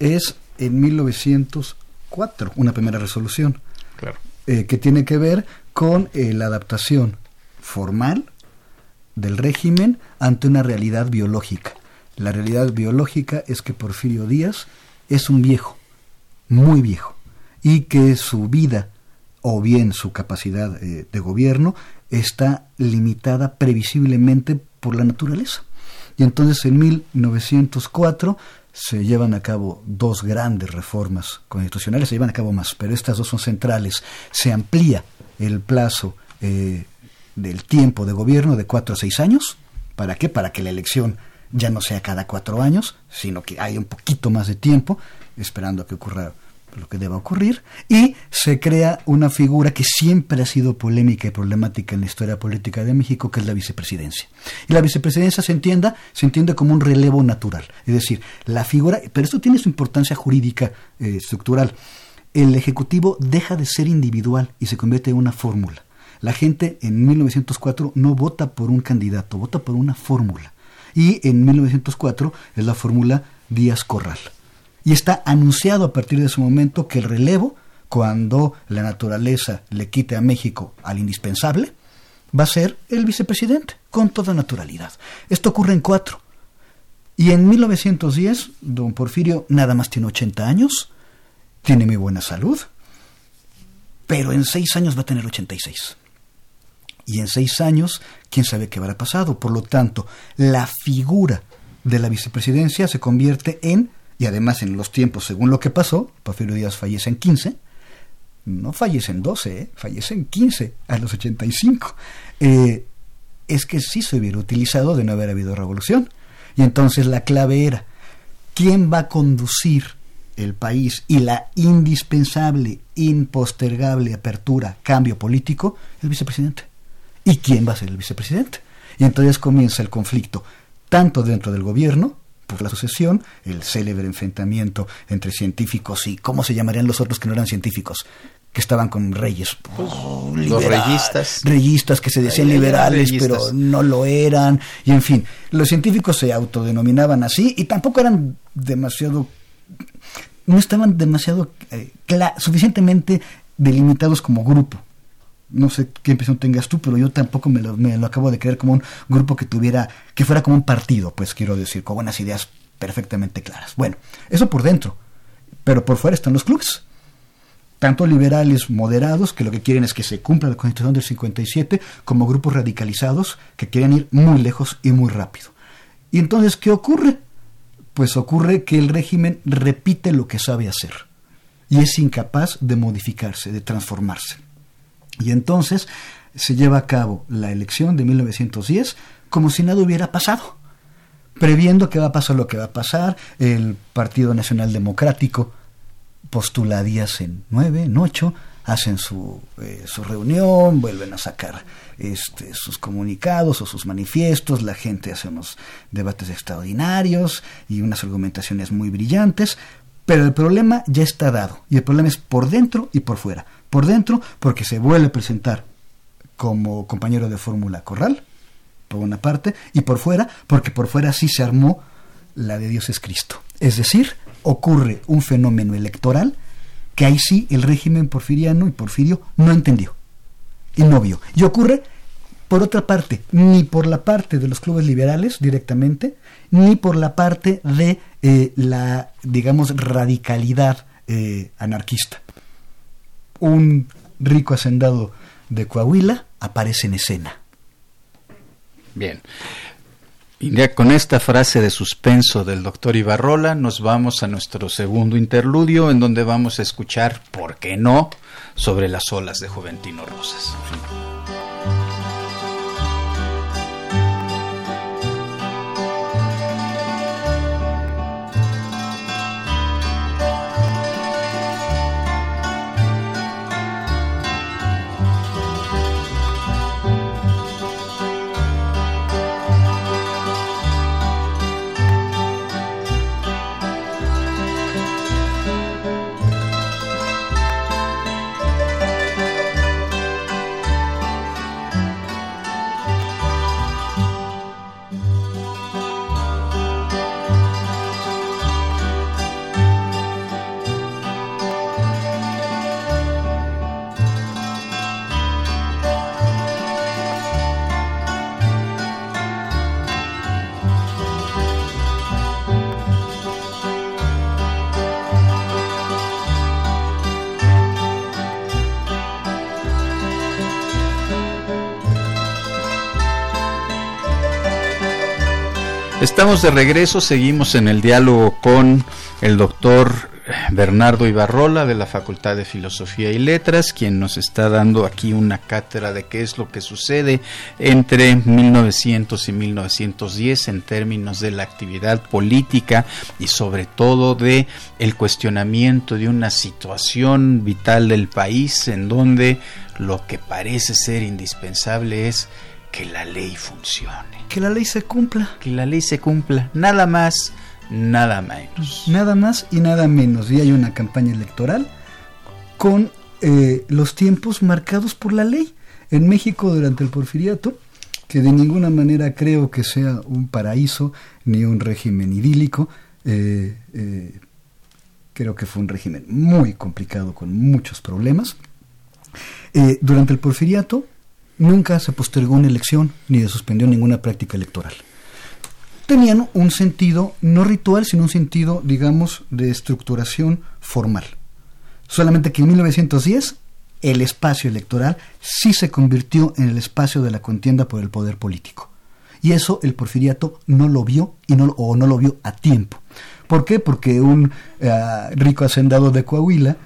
Speaker 4: es en 1904, una primera resolución,
Speaker 3: Claro.
Speaker 4: eh, que tiene que ver con eh, la adaptación formal del régimen ante una realidad biológica. La realidad biológica es que Porfirio Díaz es un viejo, muy viejo, y que su vida o bien su capacidad eh, de gobierno está limitada previsiblemente por la naturaleza. Y entonces en 1904 se llevan a cabo dos grandes reformas constitucionales, se llevan a cabo más, pero estas dos son centrales. Se amplía el plazo eh, del tiempo de gobierno de cuatro a seis años. ¿Para qué? Para que la elección ya no sea cada cuatro años, sino que haya un poquito más de tiempo, esperando a que ocurra lo que deba ocurrir, y se crea una figura que siempre ha sido polémica y problemática en la historia política de México, que es la vicepresidencia. Y la vicepresidencia se entienda, se entiende como un relevo natural, es decir, la figura, pero esto tiene su importancia jurídica eh, estructural. El ejecutivo deja de ser individual y se convierte en una fórmula. La gente en 1904 no vota por un candidato, vota por una fórmula. Y en 1904 es la fórmula Díaz Corral. Y está anunciado a partir de ese momento que el relevo, cuando la naturaleza le quite a México al indispensable, va a ser el vicepresidente, con toda naturalidad. Esto ocurre en cuatro. Y en 1910, don Porfirio nada más tiene 80 años, tiene muy buena salud, pero en seis años va a tener 86. Y en seis años, quién sabe qué habrá pasado. Por lo tanto, la figura de la vicepresidencia se convierte en, y además en los tiempos, según lo que pasó, Porfirio Díaz fallece en 15, no fallece en 12, ¿eh? fallece en 15, a los 85. Eh, es que sí se hubiera utilizado de no haber habido revolución. Y entonces la clave era, ¿quién va a conducir el país y la indispensable, impostergable apertura, cambio político? El vicepresidente. ¿Y quién va a ser el vicepresidente? Y entonces comienza el conflicto, tanto dentro del gobierno, por la sucesión, el célebre enfrentamiento entre científicos y, ¿cómo se llamarían los otros que no eran científicos? que estaban con reyes.
Speaker 3: Pues, los reyistas.
Speaker 4: Reyistas que se decían liberales, pero no lo eran. Y en fin, los científicos se autodenominaban así y tampoco eran demasiado. No estaban demasiado eh, suficientemente delimitados como grupo. No sé qué impresión tengas tú, pero yo tampoco me lo, acabo de creer como un grupo que tuviera, que fuera como un partido, pues quiero decir, con buenas ideas perfectamente claras. Bueno, eso por dentro, pero por fuera están los clubes tanto liberales moderados, que lo que quieren es que se cumpla la Constitución del 57, como grupos radicalizados que quieren ir muy lejos y muy rápido. Y entonces, ¿qué ocurre? Pues ocurre que el régimen repite lo que sabe hacer y es incapaz de modificarse, de transformarse. Y entonces se lleva a cabo la elección de 1910 como si nada hubiera pasado, previendo que va a pasar lo que va a pasar, el Partido Nacional Democrático postula días en nueve, en ocho, hacen su, eh, su reunión, vuelven a sacar este, sus comunicados o sus manifiestos, la gente hace unos debates extraordinarios y unas argumentaciones muy brillantes, pero el problema ya está dado, y el problema es por dentro y por fuera. Por dentro, porque se vuelve a presentar como compañero de fórmula Corral, por una parte, y por fuera, porque por fuera sí se armó la de Dios es Cristo. Es decir, ocurre un fenómeno electoral que ahí sí el régimen porfiriano y porfirio no entendió y no vio. Y ocurre, por otra parte, ni por la parte de los clubes liberales directamente, ni por la parte de eh, la, digamos, radicalidad eh, anarquista. Un rico hacendado de Coahuila aparece en escena.
Speaker 3: Bien. Y ya con esta frase de suspenso del doctor Ibarrola nos vamos a nuestro segundo interludio en donde vamos a escuchar, ¿por qué no?, sobre las olas de Juventino Rosas. Estamos de regreso, seguimos en el diálogo con el doctor Bernardo Ibarrola de la Facultad de Filosofía y Letras, quien nos está dando aquí una cátedra de qué es lo que sucede entre 1900 y 1910 en términos de la actividad política y sobre todo de el cuestionamiento de una situación vital del país en donde lo que parece ser indispensable es que la ley funcione.
Speaker 4: Que la ley se cumpla.
Speaker 3: Que la ley se cumpla. Nada más, nada menos.
Speaker 4: Nada más y nada menos. Y hay una campaña electoral con eh, los tiempos marcados por la ley. En México durante el porfiriato, que de ninguna manera creo que sea un paraíso ni un régimen idílico, eh, eh, creo que fue un régimen muy complicado con muchos problemas. durante el porfiriato nunca se postergó una elección ni se suspendió ninguna práctica electoral. Tenían un sentido no ritual, sino un sentido, digamos, de estructuración formal. Solamente que en 1910 el espacio electoral sí se convirtió en el espacio de la contienda por el poder político. Y eso el porfiriato no lo vio y no, o no lo vio a tiempo. ¿Por qué? Porque un eh, rico hacendado de Coahuila,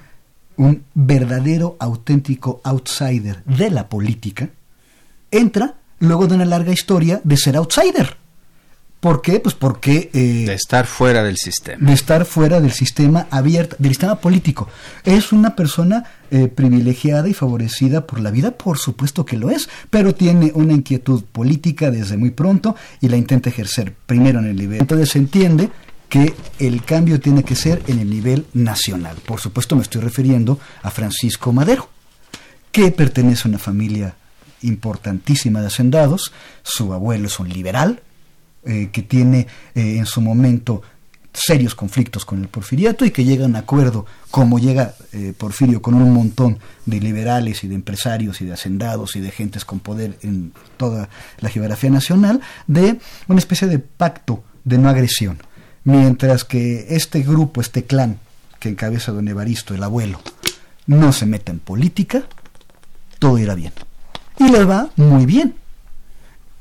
Speaker 4: un verdadero, auténtico outsider de la política, entra luego de una larga historia de ser outsider. ¿Por qué? Pues porque...
Speaker 3: Eh, de estar fuera del sistema.
Speaker 4: De estar fuera del sistema abierto, del sistema político. ¿Es una persona eh, privilegiada y favorecida por la vida? Por supuesto que lo es, pero tiene una inquietud política desde muy pronto y la intenta ejercer primero en el nivel. Entonces se entiende que el cambio tiene que ser en el nivel nacional. Por supuesto me estoy refiriendo a Francisco Madero, que pertenece a una familia importantísima de hacendados, su abuelo es un liberal, eh, que tiene eh, en su momento serios conflictos con el porfiriato y que llega a un acuerdo, como llega eh, Porfirio con un montón de liberales y de empresarios y de hacendados y de gentes con poder en toda la geografía nacional, de una especie de pacto de no agresión. Mientras que este grupo, este clan que encabeza don Evaristo, el abuelo, no se meta en política, todo irá bien. Y le va muy bien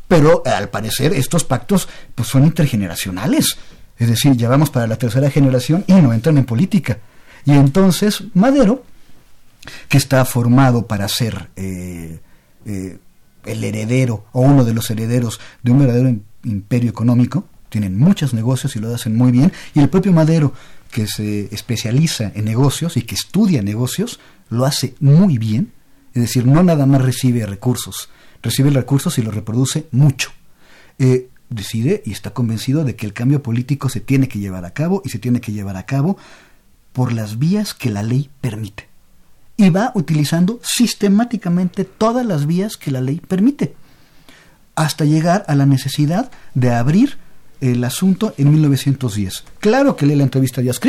Speaker 4: pero eh, al parecer estos pactos pues, son intergeneracionales. Es decir, ya vamos para la tercera generación y no entran en política. Y entonces Madero, que está formado para ser eh, eh, el heredero o uno de los herederos de un verdadero imperio económico, tienen muchos negocios y lo hacen muy bien, y el propio Madero, que se especializa en negocios y que estudia negocios, lo hace muy bien, es decir, no nada más recibe recursos recibe recursos y los reproduce mucho. Eh, decide y está convencido de que el cambio político se tiene que llevar a cabo y se tiene que llevar a cabo por las vías que la ley permite. Y va utilizando sistemáticamente todas las vías que la ley permite, hasta llegar a la necesidad de abrir el asunto en 1910. Claro que lee la entrevista de Díaz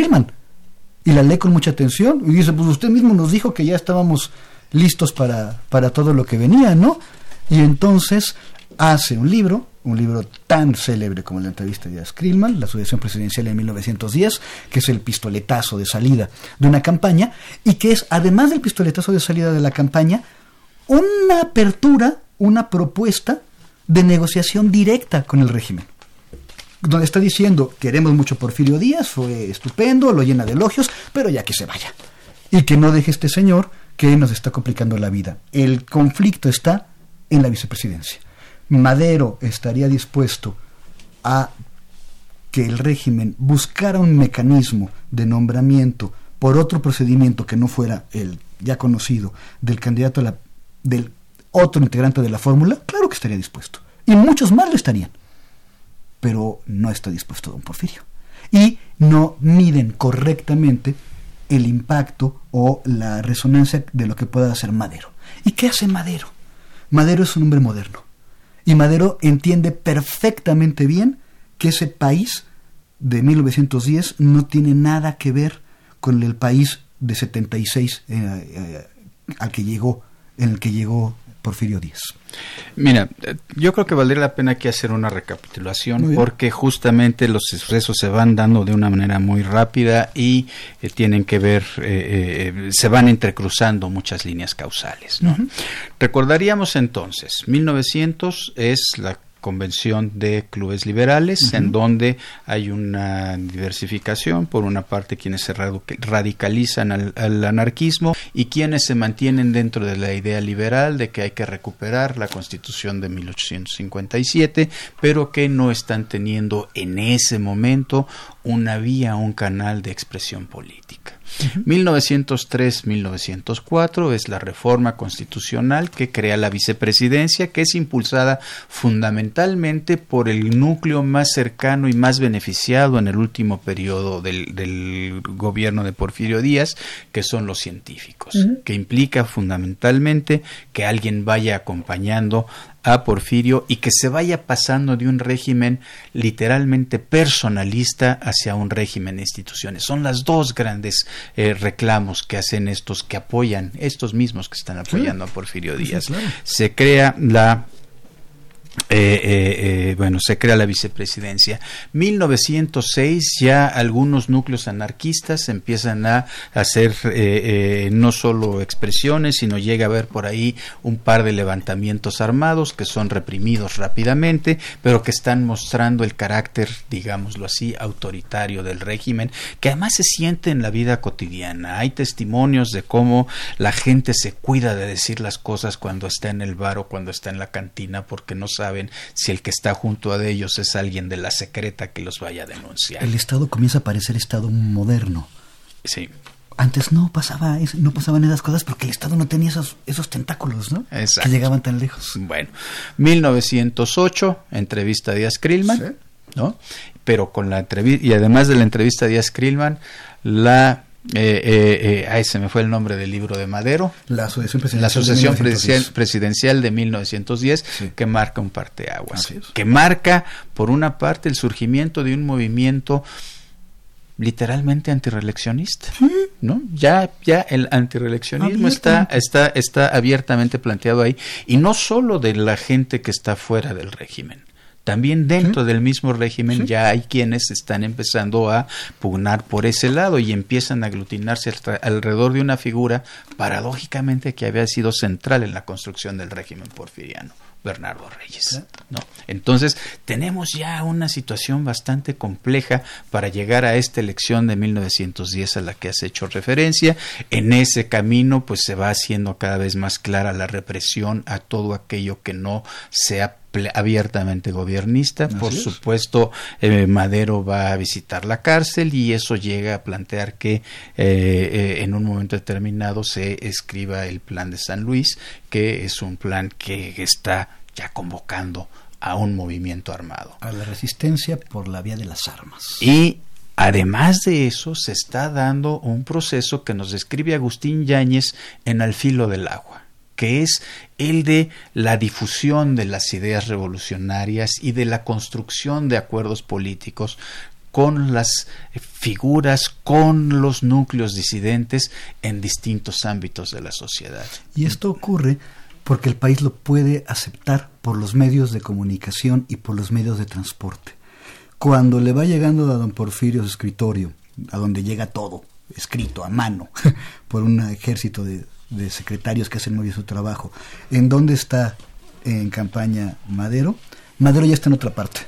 Speaker 4: y la lee con mucha atención y dice, pues usted mismo nos dijo que ya estábamos listos para, para todo lo que venía, ¿no? Y entonces hace un libro, un libro tan célebre como la entrevista de Krillman, la sucesión presidencial en 1910, que es el pistoletazo de salida de una campaña, y que es, además del pistoletazo de salida de la campaña, una apertura, una propuesta de negociación directa con el régimen. Donde está diciendo, queremos mucho Porfirio Díaz, fue estupendo, lo llena de elogios, pero ya que se vaya. Y que no deje este señor que nos está complicando la vida. El conflicto está en la vicepresidencia. Madero estaría dispuesto a que el régimen buscara un mecanismo de nombramiento por otro procedimiento que no fuera el ya conocido del candidato a la, del otro integrante de la fórmula, claro que estaría dispuesto. Y muchos más lo estarían. Pero no está dispuesto don Porfirio. Y no miden correctamente el impacto o la resonancia de lo que pueda hacer Madero. ¿Y qué hace Madero? Madero es un hombre moderno. Y Madero entiende perfectamente bien que ese país de 1910 no tiene nada que ver con el país de 76 eh, eh, al que llegó, en el que llegó Porfirio Díaz.
Speaker 3: Mira, yo creo que valdría la pena aquí hacer una recapitulación porque justamente los sucesos se van dando de una manera muy rápida y eh, tienen que ver, eh, eh, se van entrecruzando muchas líneas causales. Recordaríamos entonces, 1900 es la convención de clubes liberales, en donde hay una diversificación, por una parte quienes se radicalizan al, anarquismo y quienes se mantienen dentro de la idea liberal de que hay que recuperar la constitución de 1857, pero que no están teniendo en ese momento una vía, un canal de expresión política. 1903-1904 es la reforma constitucional que crea la vicepresidencia, que es impulsada fundamentalmente por el núcleo más cercano y más beneficiado en el último periodo del, gobierno de Porfirio Díaz, que son los científicos, que implica fundamentalmente que alguien vaya acompañando a Porfirio y que se vaya pasando de un régimen literalmente personalista hacia un régimen de instituciones. Son las dos grandes eh, reclamos que hacen estos que apoyan, estos mismos que están apoyando a Porfirio Díaz. Se crea la eh, eh, eh, bueno, se crea la vicepresidencia. 1906 ya algunos núcleos anarquistas empiezan a hacer no solo expresiones, sino llega a haber por ahí un par de levantamientos armados que son reprimidos rápidamente, pero que están mostrando el carácter, digámoslo así, autoritario del régimen, que además se siente en la vida cotidiana. Hay testimonios de cómo la gente se cuida de decir las cosas cuando está en el bar o cuando está en la cantina porque no sabe saben si el que está junto a ellos es alguien de la secreta que los vaya a denunciar.
Speaker 4: El Estado comienza a parecer Estado moderno.
Speaker 3: Sí.
Speaker 4: Antes no pasaba no pasaban esas cosas porque el Estado no tenía esos, esos tentáculos, ¿no?
Speaker 3: Exacto.
Speaker 4: Que llegaban tan lejos.
Speaker 3: Bueno, 1908, entrevista a Díaz Krillman, ¿no? Pero con la entrevista, y además de la entrevista a Díaz Krillman, la eh, eh, eh, se me fue el nombre del libro de Madero.
Speaker 4: La Asociación Presidencial,
Speaker 3: la Asociación Presidencial, Presidencial, de 1910, sí. que marca un parteaguas. Que marca, por una parte, el surgimiento de un movimiento literalmente antireeleccionista, ¿no? Ya, ya el antireeleccionismo está, está, está abiertamente planteado ahí, y no solo de la gente que está fuera del régimen, también dentro ¿Sí? del mismo régimen ¿Sí? ya hay quienes están empezando a pugnar por ese lado y empiezan a aglutinarse alrededor de una figura paradójicamente que había sido central en la construcción del régimen porfiriano. Bernardo Reyes. ¿no? Entonces, tenemos ya una situación bastante compleja para llegar a esta elección de 1910 a la que has hecho referencia. En ese camino, pues se va haciendo cada vez más clara la represión a todo aquello que no sea abiertamente gobernista. Así Por es. supuesto, eh, Madero va a visitar la cárcel y eso llega a plantear que eh, eh, en un momento determinado se escriba el plan de San Luis, que es un plan que está ya convocando a un movimiento armado.
Speaker 4: A la resistencia por la vía de las armas.
Speaker 3: Y Además de eso, se está dando un proceso que nos describe Agustín Yáñez en Al filo del agua que es el de la difusión de las ideas revolucionarias y de la construcción de acuerdos políticos con las figuras, con los núcleos disidentes en distintos ámbitos de la sociedad.
Speaker 4: Y esto ocurre porque el país lo puede aceptar por los medios de comunicación y por los medios de transporte. Cuando le va llegando a don Porfirio su escritorio, a donde llega todo, escrito a mano, por un ejército de de secretarios que hacen muy bien su trabajo. ¿En dónde está en campaña Madero? Madero ya está en otra parte,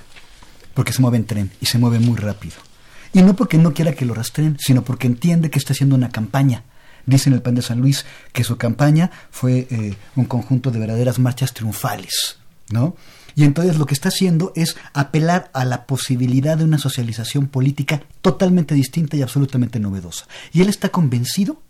Speaker 4: porque se mueve en tren y se mueve muy rápido. Y no porque no quiera que lo rastreen, sino porque entiende que está haciendo una campaña. Dice en el Pan de San Luis que su campaña fue eh, un conjunto de verdaderas marchas triunfales, ¿no? Y entonces lo que está haciendo es apelar a la posibilidad de una socialización política totalmente distinta y absolutamente novedosa. Y él está convencido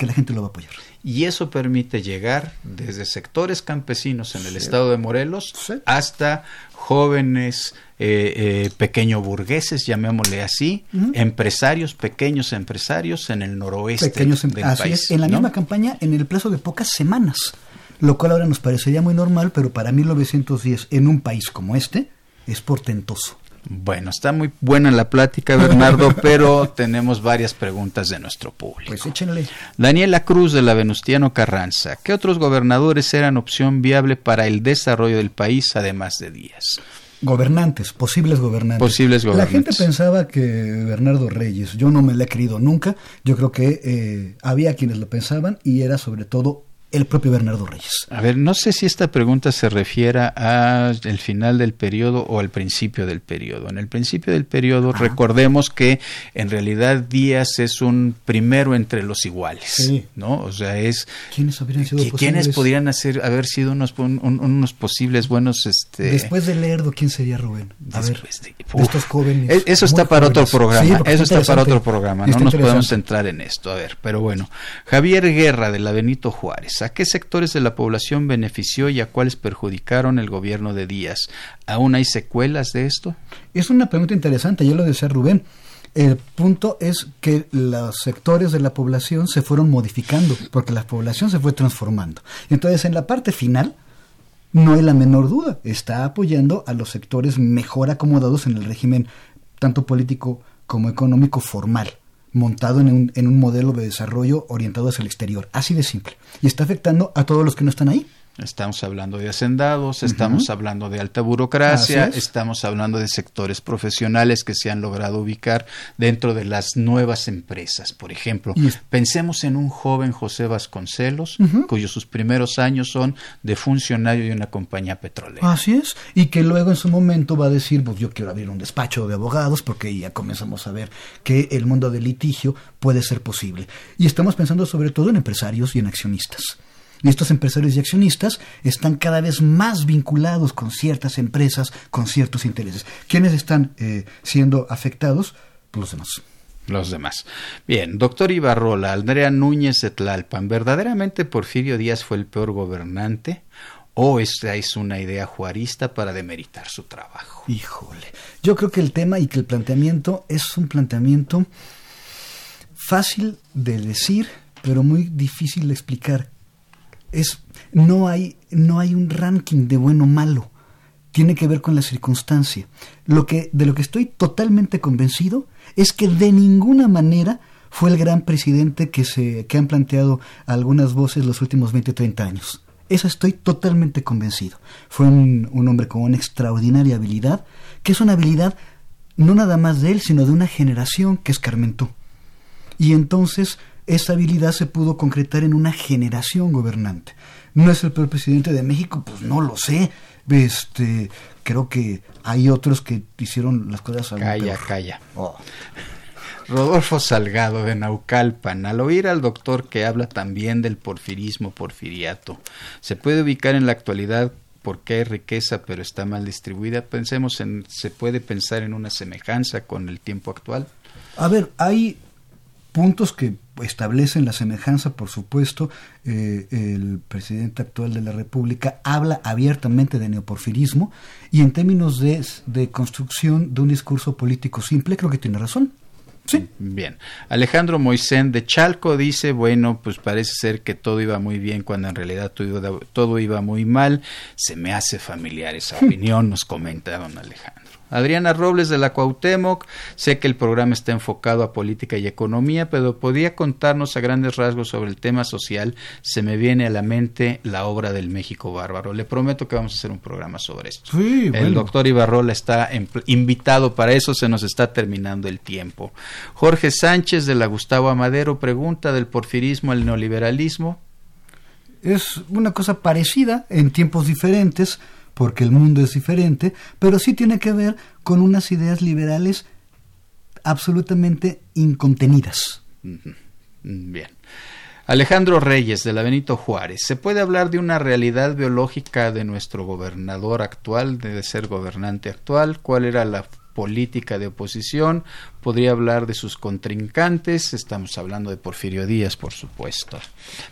Speaker 4: que la gente lo va a apoyar.
Speaker 3: Y eso permite llegar desde sectores campesinos en el sí. estado de Morelos sí. hasta jóvenes eh, eh, pequeño burgueses, llamémosle así, uh -huh. empresarios, pequeños empresarios en el noroeste
Speaker 4: pequeños
Speaker 3: del
Speaker 4: así
Speaker 3: país.
Speaker 4: Es, en la
Speaker 3: ¿no?
Speaker 4: misma campaña, en el plazo de pocas semanas, lo cual ahora nos parecería muy normal, pero para 1910, en un país como este, es portentoso.
Speaker 3: Bueno, está muy buena la plática, Bernardo, pero tenemos varias preguntas de nuestro público.
Speaker 4: Pues échenle.
Speaker 3: Daniela Cruz de la Venustiano Carranza. ¿Qué otros gobernadores eran opción viable para el desarrollo del país, además de Díaz?
Speaker 4: Gobernantes, posibles gobernantes.
Speaker 3: Posibles gobernantes.
Speaker 4: La gente pensaba que Bernardo Reyes, yo no me le he creído nunca, yo creo que eh, había quienes lo pensaban y era sobre todo el propio Bernardo Reyes.
Speaker 3: A ver, no sé si esta pregunta se refiera al final del periodo o al principio del periodo. En el principio del periodo, Ajá. recordemos que en realidad Díaz es un primero entre los iguales,
Speaker 4: sí.
Speaker 3: ¿no? O sea, es
Speaker 4: ¿Quiénes habrían sido
Speaker 3: que, ¿Quiénes podrían hacer, haber sido unos, un, unos posibles buenos este
Speaker 4: Después de Lerdo, ¿quién sería Rubén? A ver, de, de, estos jóvenes.
Speaker 3: E, Eso está para jóvenes. otro programa. Sí, Eso está para otro programa. No nos podemos centrar en esto. A ver, pero bueno. Javier Guerra de la Benito Juárez. ¿A qué sectores de la población benefició y a cuáles perjudicaron el gobierno de Díaz? ¿Aún hay secuelas de esto?
Speaker 4: Es una pregunta interesante, yo lo decía Rubén. El punto es que los sectores de la población se fueron modificando, porque la población se fue transformando. Entonces, en la parte final, no hay la menor duda, está apoyando a los sectores mejor acomodados en el régimen, tanto político como económico formal montado en un, en un modelo de desarrollo orientado hacia el exterior. Así de simple. Y está afectando a todos los que no están ahí.
Speaker 3: Estamos hablando de hacendados, estamos uh -huh. hablando de alta burocracia, es. estamos hablando de sectores profesionales que se han logrado ubicar dentro de las nuevas empresas. Por ejemplo, pensemos en un joven José Vasconcelos, uh -huh. cuyos sus primeros años son de funcionario de una compañía petrolera.
Speaker 4: Así es, y que luego en su momento va a decir, pues yo quiero abrir un despacho de abogados, porque ya comenzamos a ver que el mundo del litigio puede ser posible. Y estamos pensando sobre todo en empresarios y en accionistas. Y estos empresarios y accionistas están cada vez más vinculados con ciertas empresas, con ciertos intereses. ¿Quiénes están eh, siendo afectados? Pues los demás
Speaker 3: los demás. Bien, doctor Ibarrola, Andrea Núñez de Tlalpan, ¿verdaderamente Porfirio Díaz fue el peor gobernante? ¿O esta es una idea juarista para demeritar su trabajo?
Speaker 4: Híjole, yo creo que el tema y que el planteamiento es un planteamiento fácil de decir, pero muy difícil de explicar. Es, no, hay, no hay un ranking de bueno o malo. Tiene que ver con la circunstancia. Lo que, de lo que estoy totalmente convencido es que de ninguna manera fue el gran presidente que, se, que han planteado algunas voces los últimos 20 o 30 años. Eso estoy totalmente convencido. Fue un, un, hombre con una extraordinaria habilidad, que es una habilidad no nada más de él, sino de una generación que escarmentó. Y entonces esa habilidad se pudo concretar en una generación gobernante. ¿No es el peor presidente de México? Pues no lo sé. Este, creo que hay otros que hicieron las cosas
Speaker 3: al Calla, calla. Oh. Rodolfo Salgado de Naucalpan, al oír al doctor que habla también del porfirismo porfiriato, ¿se puede ubicar en la actualidad porque hay riqueza pero está mal distribuida? Pensemos en, ¿se puede pensar en una semejanza con el tiempo actual?
Speaker 4: A ver, hay puntos que establecen la semejanza, por supuesto. Eh, el presidente actual de la República habla abiertamente de neoporfirismo y en términos de, de construcción de un discurso político simple, creo que tiene razón. Sí.
Speaker 3: Bien. Alejandro Moisén de Chalco dice, bueno, pues parece ser que todo iba muy bien cuando en realidad todo, todo iba muy mal. Se me hace familiar esa opinión, nos comenta don Alejandro. Adriana Robles de la Cuauhtémoc, sé que el programa está enfocado a política y economía, pero podría contarnos a grandes rasgos sobre el tema social. Se me viene a la mente la obra del México Bárbaro. Le prometo que vamos a hacer un programa sobre esto. el doctor Ibarrola está invitado para eso, se nos está terminando el tiempo. Jorge Sánchez de la Gustavo Amadero pregunta del porfirismo al neoliberalismo.
Speaker 4: Es una cosa parecida en tiempos diferentes porque el mundo es diferente, pero sí tiene que ver con unas ideas liberales absolutamente incontenidas.
Speaker 3: Bien. Alejandro Reyes, de la Benito Juárez. ¿Se puede hablar de una realidad biológica de nuestro gobernador actual, de ser gobernante actual? ¿Cuál era la política de oposición? Podría hablar de sus contrincantes, estamos hablando de Porfirio Díaz, por supuesto,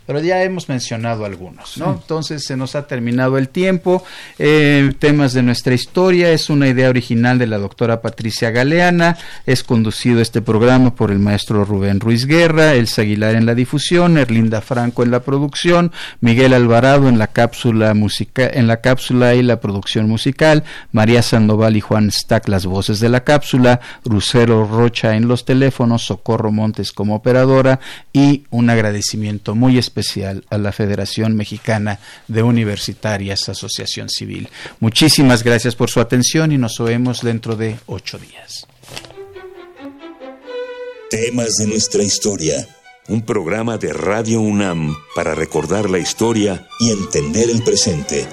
Speaker 3: pero ya hemos mencionado algunos, ¿no? Entonces se nos ha terminado el tiempo, eh, temas de nuestra historia, es una idea original de la doctora Patricia Galeana, es conducido este programa por el maestro Rubén Ruiz Guerra, Elsa Aguilar en la difusión, Erlinda Franco en la producción, Miguel Alvarado en la cápsula musical, en la cápsula y la producción musical, María Sandoval y Juan Stack las voces de la cápsula, Lucero Rocha en los teléfonos, Socorro Montes como operadora y un agradecimiento muy especial a la Federación Mexicana de Universitarias Asociación Civil. Muchísimas gracias por su atención y nos vemos dentro de ocho días.
Speaker 2: Temas de nuestra historia. Un programa de Radio UNAM para recordar la historia y entender el presente.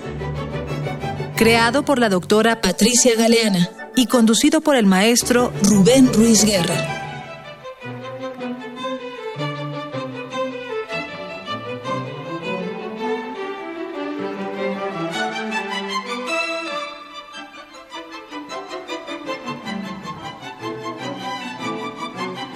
Speaker 1: Creado por la doctora Patricia Galeana y conducido por el maestro Rubén Ruiz Guerra.